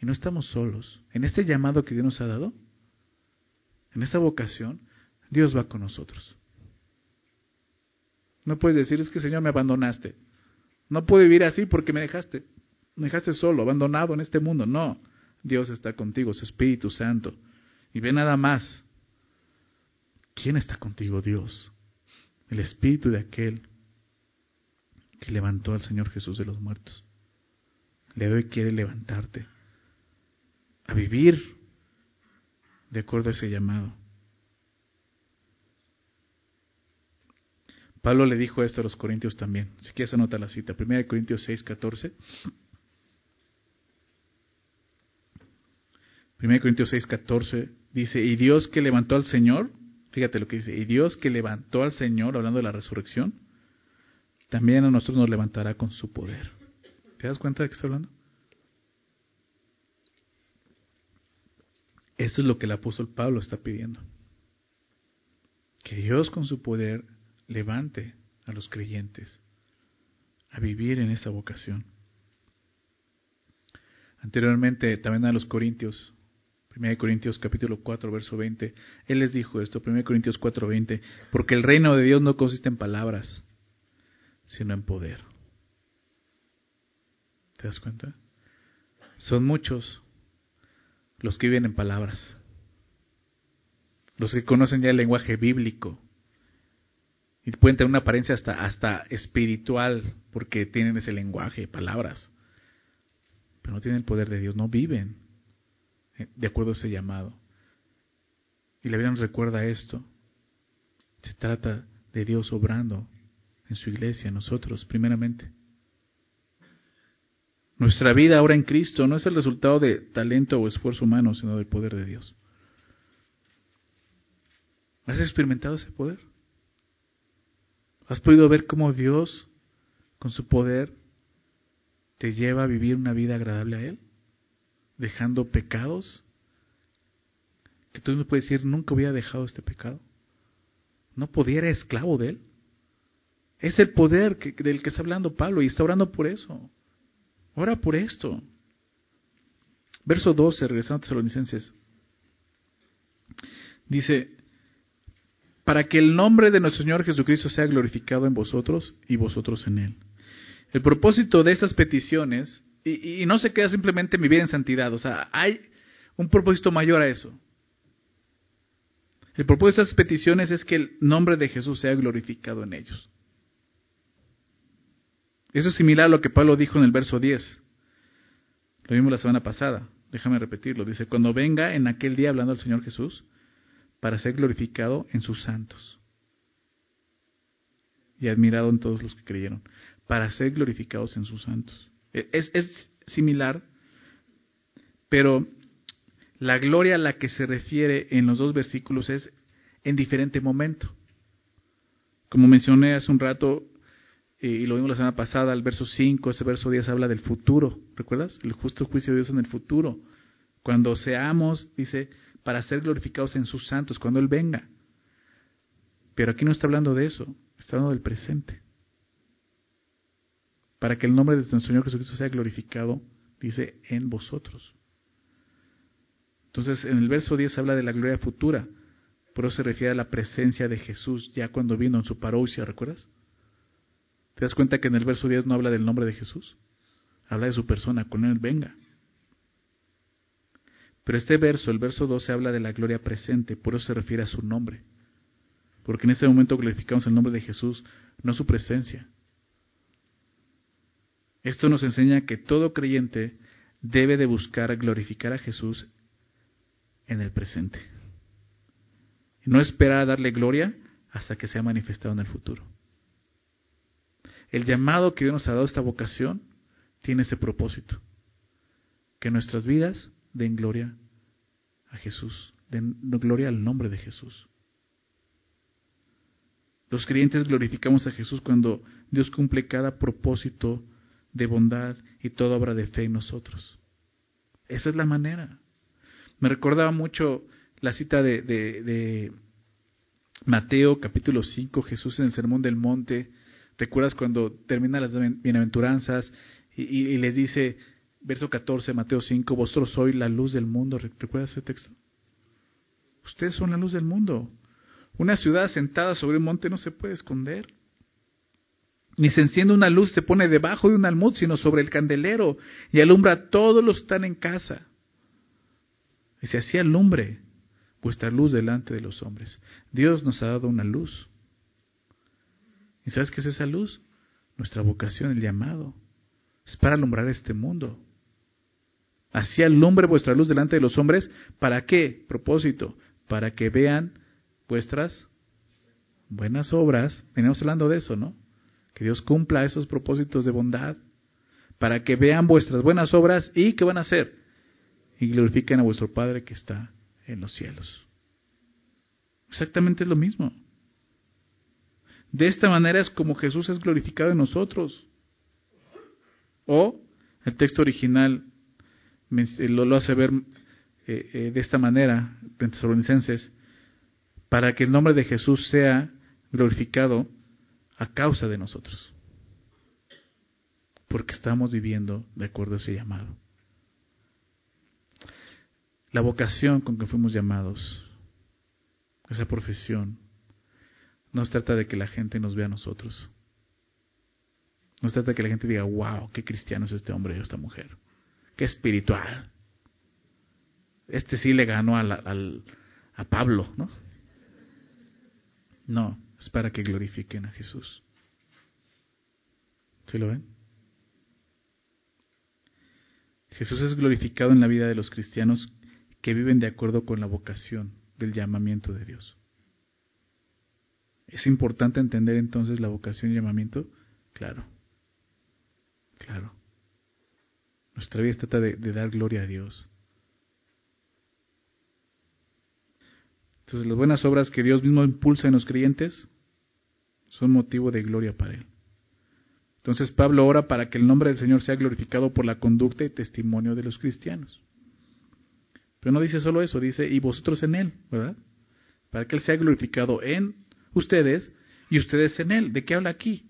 A: Y no estamos solos. En este llamado que Dios nos ha dado, en esta vocación, Dios va con nosotros. No puedes decir, es que Señor me abandonaste. No puedo vivir así porque me dejaste. Me dejaste solo, abandonado en este mundo. No, Dios está contigo, su Espíritu Santo. Y ve nada más. ¿Quién está contigo? Dios. El Espíritu de aquel que levantó al Señor Jesús de los muertos. Le doy quiere levantarte a vivir de acuerdo a ese llamado. Pablo le dijo esto a los corintios también. Si quieres anota la cita. 1 Corintios 6, 14. 1 Corintios 6, 14 dice, y Dios que levantó al Señor, fíjate lo que dice, y Dios que levantó al Señor, hablando de la resurrección, también a nosotros nos levantará con su poder. ¿Te das cuenta de qué está hablando? Eso es lo que el apóstol Pablo está pidiendo. Que Dios con su poder levante a los creyentes a vivir en esa vocación. Anteriormente también a los Corintios, 1 Corintios capítulo 4, verso 20, Él les dijo esto, 1 Corintios 4, 20, porque el reino de Dios no consiste en palabras, sino en poder. ¿Te das cuenta? Son muchos los que viven en palabras, los que conocen ya el lenguaje bíblico, y pueden tener una apariencia hasta, hasta espiritual porque tienen ese lenguaje, palabras. Pero no tienen el poder de Dios, no viven de acuerdo a ese llamado. Y la Biblia nos recuerda esto. Se trata de Dios obrando en su iglesia, nosotros, primeramente. Nuestra vida ahora en Cristo no es el resultado de talento o esfuerzo humano, sino del poder de Dios. ¿Has experimentado ese poder? ¿Has podido ver cómo Dios, con su poder, te lleva a vivir una vida agradable a Él? Dejando pecados. Que tú no puedes decir, nunca hubiera dejado este pecado. No podía, era esclavo de Él. Es el poder que, del que está hablando Pablo y está orando por eso. Ora por esto. Verso 12, regresando a Tesalonicenses. Dice, para que el nombre de nuestro Señor Jesucristo sea glorificado en vosotros y vosotros en Él. El propósito de estas peticiones, y, no se queda simplemente vivir en santidad, o sea, hay un propósito mayor a eso. El propósito de estas peticiones es que el nombre de Jesús sea glorificado en ellos. Eso es similar a lo que Pablo dijo en el verso 10. Lo vimos la semana pasada. Déjame repetirlo. Dice, cuando venga en aquel día hablando al Señor Jesús, para ser glorificado en sus santos y admirado en todos los que creyeron, para ser glorificados en sus santos. E, es, es similar, pero la gloria a la que se refiere en los dos versículos es en diferente momento. Como mencioné hace un rato, y lo vimos la semana pasada, el verso 5, ese verso 10 habla del futuro, ¿recuerdas? El justo juicio de Dios en el futuro. Cuando seamos, dice, para ser glorificados en sus santos cuando Él venga. Pero aquí no está hablando de eso, está hablando del presente. Para que el nombre de nuestro Señor Jesucristo sea glorificado, dice, en vosotros. Entonces, en el verso 10 habla de la gloria futura, pero se refiere a la presencia de Jesús ya cuando vino en su parousia, ¿recuerdas? ¿Te das cuenta que en el verso 10 no habla del nombre de Jesús? Habla de su persona, cuando Él venga. Pero este verso, el verso 12, habla de la gloria presente, por eso se refiere a su nombre. Porque en este momento glorificamos el nombre de Jesús, no su presencia. Esto nos enseña que todo creyente debe de buscar glorificar a Jesús en el presente. No esperar a darle gloria hasta que sea manifestado en el futuro. El llamado que Dios nos ha dado esta vocación tiene ese propósito. Que nuestras vidas den gloria a Jesús, den gloria al nombre de Jesús. Los creyentes glorificamos a Jesús cuando Dios cumple cada propósito de bondad y toda obra de fe en nosotros. Esa es la manera. Me recordaba mucho la cita de, de, Mateo capítulo 5, Jesús en el Sermón del Monte. ¿Recuerdas cuando termina las bienaventuranzas y, les dice, Verso 14, Mateo 5, vosotros sois la luz del mundo. ¿Recuerdas ese texto? Ustedes son la luz del mundo. Una ciudad sentada sobre un monte no se puede esconder. Ni se enciende una luz, se pone debajo de un almud, sino sobre el candelero y alumbra a todos los que están en casa. Y se hacía alumbre vuestra luz delante de los hombres. Dios nos ha dado una luz. ¿Y sabes qué es esa luz? Nuestra vocación, el llamado. Es para alumbrar este mundo. Así alumbre vuestra luz delante de los hombres. ¿Para qué? Propósito. Para que vean vuestras buenas obras. Venimos hablando de eso, ¿no? Que Dios cumpla esos propósitos de bondad. Para que vean vuestras buenas obras y ¿qué van a hacer? Y glorifiquen a vuestro Padre que está en los cielos. Exactamente es lo mismo. De esta manera es como Jesús es glorificado en nosotros. O el texto original lo, hace ver eh, eh, de esta manera, en Tesalonicenses, para que el nombre de Jesús sea glorificado a causa de nosotros. Porque estamos viviendo de acuerdo a ese llamado. La vocación con que fuimos llamados, esa profesión, no se trata de que la gente nos vea a nosotros. No se trata de que la gente diga, wow, qué cristiano es este hombre o esta mujer. Qué espiritual. Este sí le ganó a Pablo, ¿no? No, es para que glorifiquen a Jesús. ¿Sí lo ven? Jesús es glorificado en la vida de los cristianos que viven de acuerdo con la vocación del llamamiento de Dios. ¿Es importante entender entonces la vocación y llamamiento? Claro, claro. Nuestra vida trata de, de dar gloria a Dios. Entonces las buenas obras que Dios mismo impulsa en los creyentes son motivo de gloria para Él. Entonces Pablo ora para que el nombre del Señor sea glorificado por la conducta y testimonio de los cristianos. Pero no dice solo eso, dice, y vosotros en Él, ¿verdad? Para que Él sea glorificado en ustedes y ustedes en Él. ¿De qué habla aquí?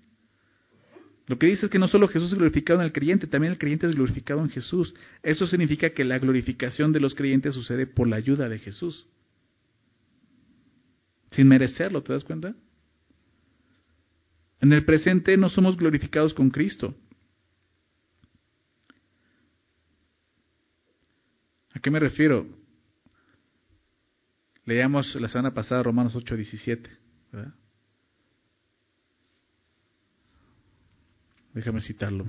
A: Lo que dice es que no solo Jesús es glorificado en el creyente, también el creyente es glorificado en Jesús. Eso significa que la glorificación de los creyentes sucede por la ayuda de Jesús. Sin merecerlo, ¿te das cuenta? En el presente no somos glorificados con Cristo. ¿A qué me refiero? Leíamos la semana pasada Romanos 8, 17. Déjame citarlo,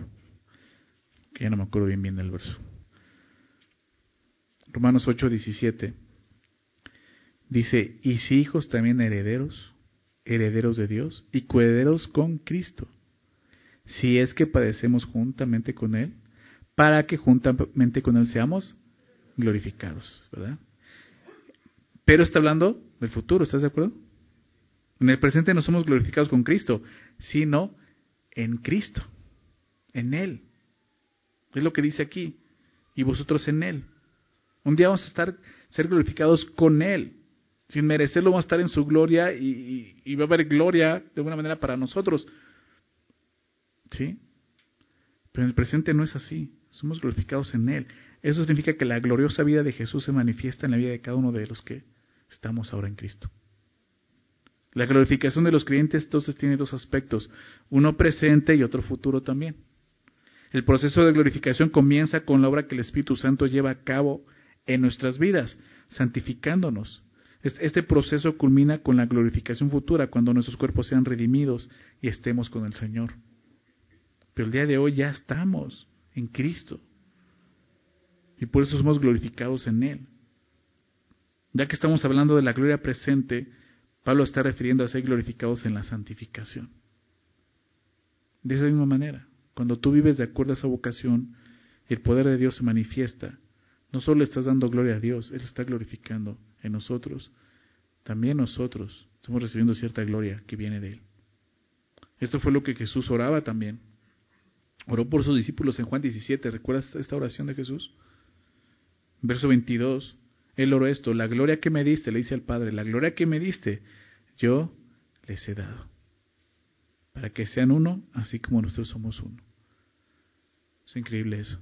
A: que ya no me acuerdo bien bien del verso. Romanos 8, 17. Dice, y si hijos también herederos, herederos de Dios y coherederos con Cristo, si es que padecemos juntamente con Él, para que juntamente con Él seamos glorificados, ¿verdad? Pero está hablando del futuro, ¿estás de acuerdo? En el presente no somos glorificados con Cristo, sino en Cristo, en Él. Es lo que dice aquí. Y vosotros en Él. Un día vamos a estar, ser glorificados con Él. Sin merecerlo vamos a estar en su gloria y, y va a haber gloria de alguna manera para nosotros. ¿Sí? Pero en el presente no es así. Somos glorificados en Él. Eso significa que la gloriosa vida de Jesús se manifiesta en la vida de cada uno de los que estamos ahora en Cristo. La glorificación de los creyentes entonces tiene dos aspectos, uno presente y otro futuro también. El proceso de glorificación comienza con la obra que el Espíritu Santo lleva a cabo en nuestras vidas, santificándonos. Este proceso culmina con la glorificación futura, cuando nuestros cuerpos sean redimidos y estemos con el Señor. Pero el día de hoy ya estamos en Cristo. Y por eso somos glorificados en Él. Ya que estamos hablando de la gloria presente, Pablo está refiriendo a ser glorificados en la santificación. De esa misma manera, cuando tú vives de acuerdo a esa vocación, el poder de Dios se manifiesta. No solo estás dando gloria a Dios, Él está glorificando en nosotros. También nosotros estamos recibiendo cierta gloria que viene de Él. Esto fue lo que Jesús oraba también. Oró por sus discípulos en Juan 17. ¿Recuerdas esta oración de Jesús? Verso 22. Él oró esto, la gloria que me diste, le dice al Padre, la gloria que me diste, yo les he dado. Para que sean uno, así como nosotros somos uno. Es increíble eso.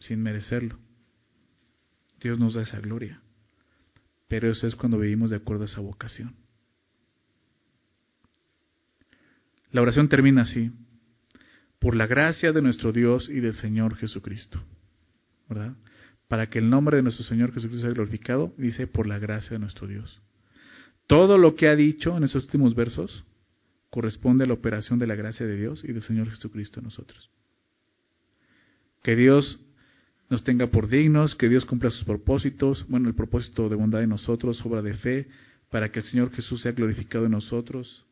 A: sin merecerlo. Dios nos da esa gloria. Pero eso es cuando vivimos de acuerdo a esa vocación. La oración termina así. Por la gracia de nuestro Dios y del Señor Jesucristo. ¿Verdad? Para que el nombre de nuestro Señor Jesucristo sea glorificado, dice por la gracia de nuestro Dios. Todo lo que ha dicho en esos últimos versos corresponde a la operación de la gracia de Dios y del Señor Jesucristo en nosotros. Que Dios nos tenga por dignos, que Dios cumpla sus propósitos, bueno, el propósito de bondad en nosotros, obra de fe, para que el Señor Jesús sea glorificado en nosotros,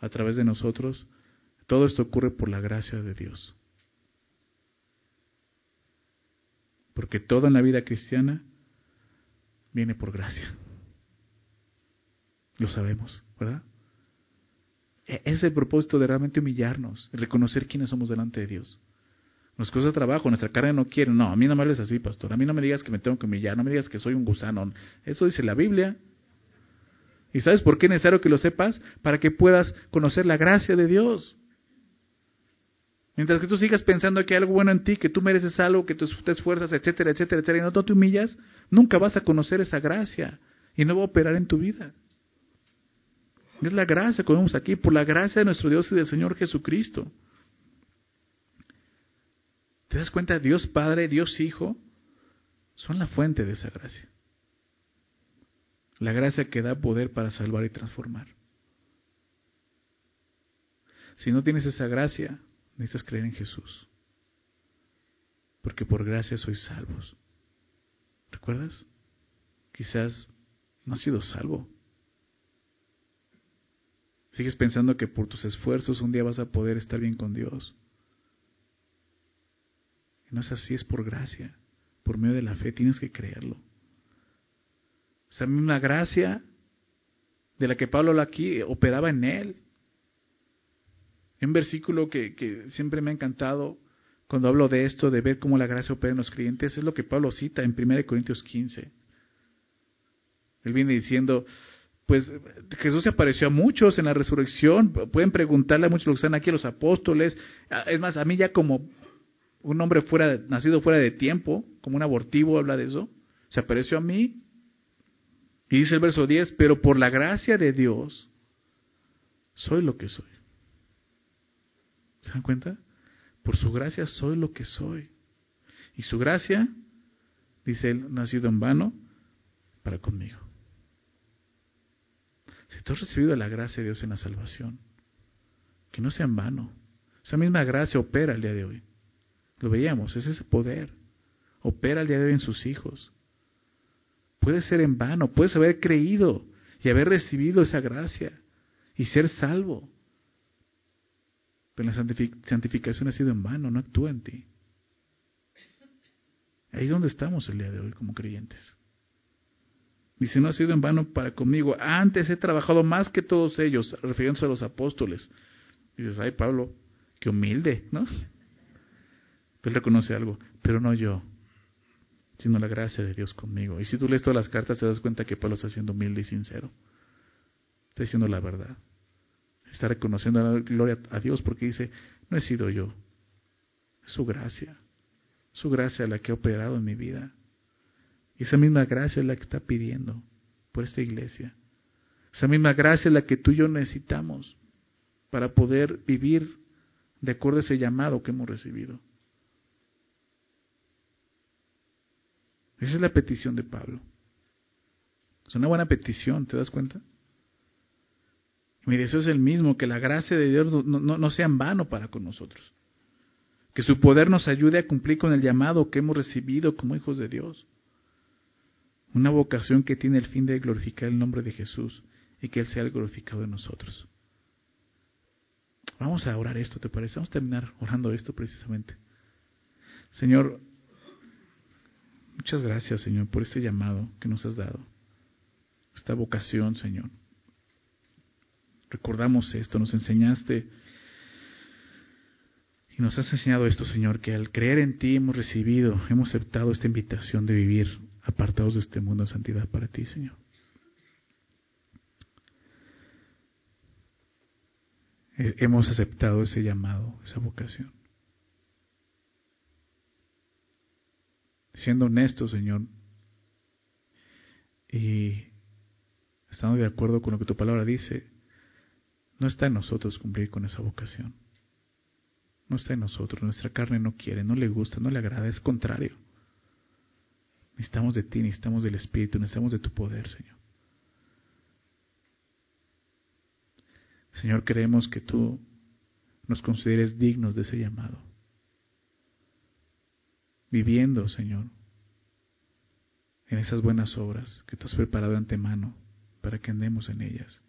A: a través de nosotros. Todo esto ocurre por la gracia de Dios. Porque todo en la vida cristiana viene por gracia. Lo sabemos, ¿verdad? E-, es el propósito de realmente humillarnos, reconocer quiénes somos delante de Dios. Nos cuesta trabajo, nuestra carne no quiere. No, a mí no me hables así, pastor. A mí no me digas que me tengo que humillar, no me digas que soy un gusano. Eso dice la Biblia. ¿Y sabes por qué es necesario que lo sepas? Para que puedas conocer la gracia de Dios. Mientras que tú sigas pensando que hay algo bueno en ti, que tú mereces algo, que tú te esfuerzas, etcétera, etcétera, etcétera, y no te humillas, nunca vas a conocer esa gracia y no va a operar en tu vida. Es la gracia que vemos aquí, por la gracia de nuestro Dios y del Señor Jesucristo. ¿Te das cuenta? Dios Padre, Dios Hijo, son la fuente de esa gracia. La gracia que da poder para salvar y transformar. Si no tienes esa gracia, necesitas creer en Jesús. Porque por gracia sois salvos. ¿Recuerdas? Quizás no has sido salvo. Sigues pensando que por tus esfuerzos un día vas a poder estar bien con Dios. No es así, es por gracia. Por medio de la fe tienes que creerlo. Esa misma gracia de la que Pablo aquí operaba en él. Un versículo que, siempre me ha encantado cuando hablo de esto, de ver cómo la gracia opera en los creyentes, es lo que Pablo cita en 1 Corintios 15. Él viene diciendo, pues Jesús se apareció a muchos en la resurrección. Pueden preguntarle a muchos los que están aquí, a los apóstoles. Ah, es más, a mí ya como un hombre fuera, nacido fuera de tiempo, como un abortivo habla de eso, se apareció a mí. Y dice el verso 10, pero por la gracia de Dios soy lo que soy. ¿Se dan cuenta? Por su gracia soy lo que soy. Y su gracia, dice él, nacido en vano para conmigo. Si tú has recibido la gracia de Dios en la salvación, que no sea en vano. Esa misma gracia opera el día de hoy. Lo veíamos, es ese poder. Opera el día de hoy en sus hijos. Puede ser en vano, puedes haber creído y haber recibido esa gracia y ser salvo. Pero la santificación ha sido en vano, no actúa en ti. Ahí es donde estamos el día de hoy como creyentes. Dice, no ha sido en vano para conmigo. Antes he trabajado más que todos ellos, refiriéndose a los apóstoles. Dices, ay Pablo, qué humilde, ¿no? Él reconoce algo, pero no yo, sino la gracia de Dios conmigo. Y si tú lees todas las cartas, te das cuenta que Pablo está siendo humilde y sincero. Está diciendo la verdad. Está reconociendo la gloria a Dios porque dice, no he sido yo, es su gracia. Su gracia la que ha operado en mi vida. Y esa misma gracia es la que está pidiendo por esta iglesia. Esa misma gracia es la que tú y yo necesitamos para poder vivir de acuerdo a ese llamado que hemos recibido. Esa es la petición de Pablo. Es una buena petición, ¿te das cuenta? Mi deseo es el mismo, que la gracia de Dios no, no, no sea en vano para con nosotros. Que su poder nos ayude a cumplir con el llamado que hemos recibido como hijos de Dios. Una vocación que tiene el fin de glorificar el nombre de Jesús y que Él sea el glorificado en nosotros. Vamos a orar esto, ¿te parece? Vamos a terminar orando esto precisamente. Señor, muchas gracias, Señor, por este llamado que nos has dado. Esta vocación, Señor. Recordamos esto, nos enseñaste y nos has enseñado esto, Señor, que al creer en ti hemos recibido, hemos aceptado esta invitación de vivir apartados de este mundo en santidad para ti, Señor. Hemos aceptado ese llamado, esa vocación. siendo honestos, Señor, y estando de acuerdo con lo que tu palabra dice, no está en nosotros cumplir con esa vocación. No está en nosotros. Nuestra carne no quiere, no le gusta, no le agrada, es contrario. Necesitamos de ti, necesitamos del Espíritu, necesitamos de tu poder, Señor. Señor, queremos que tú nos consideres dignos de ese llamado. Viviendo, Señor, en esas buenas obras que tú has preparado de antemano para que andemos en ellas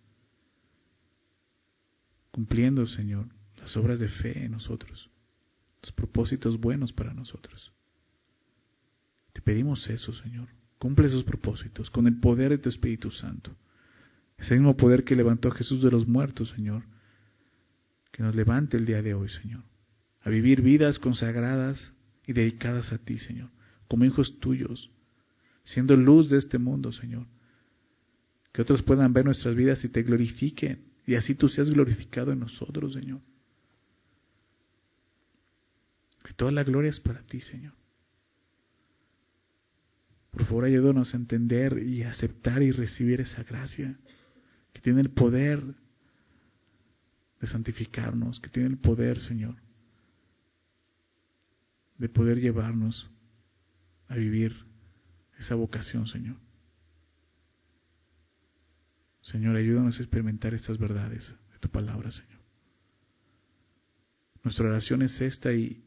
A: cumpliendo, Señor, las obras de fe en nosotros, los propósitos buenos para nosotros. Te pedimos eso, Señor. Cumple esos propósitos con el poder de tu Espíritu Santo. Ese mismo poder que levantó a Jesús de los muertos, Señor. Que nos levante el día de hoy, Señor. A vivir vidas consagradas y dedicadas a ti, Señor. Como hijos tuyos. Siendo luz de este mundo, Señor. Que otros puedan ver nuestras vidas y te glorifiquen y así tú seas glorificado en nosotros, Señor. Que toda la gloria es para ti, Señor. Por favor, ayúdanos a entender y aceptar y recibir esa gracia que tiene el poder de santificarnos, que tiene el poder, Señor, de poder llevarnos a vivir esa vocación, Señor. Señor, ayúdanos a experimentar estas verdades de tu palabra, Señor. Nuestra oración es esta y,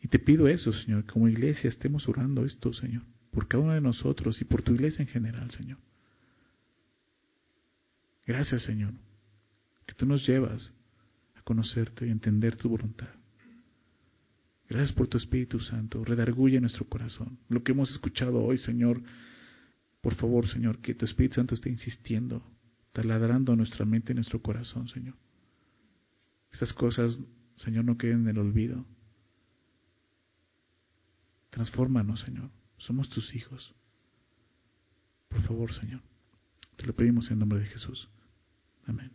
A: y te pido eso, Señor, como iglesia estemos orando esto, Señor, por cada uno de nosotros y por tu iglesia en general, Señor. Gracias, Señor, que tú nos llevas a conocerte y entender tu voluntad. Gracias por tu Espíritu Santo. Redarguye nuestro corazón. Lo que hemos escuchado hoy, Señor, por favor, Señor, que tu Espíritu Santo esté insistiendo, taladrando nuestra mente y nuestro corazón, Señor. Esas cosas, Señor, no queden en el olvido. Transfórmanos, Señor. Somos tus hijos. Por favor, Señor. Te lo pedimos en nombre de Jesús. Amén.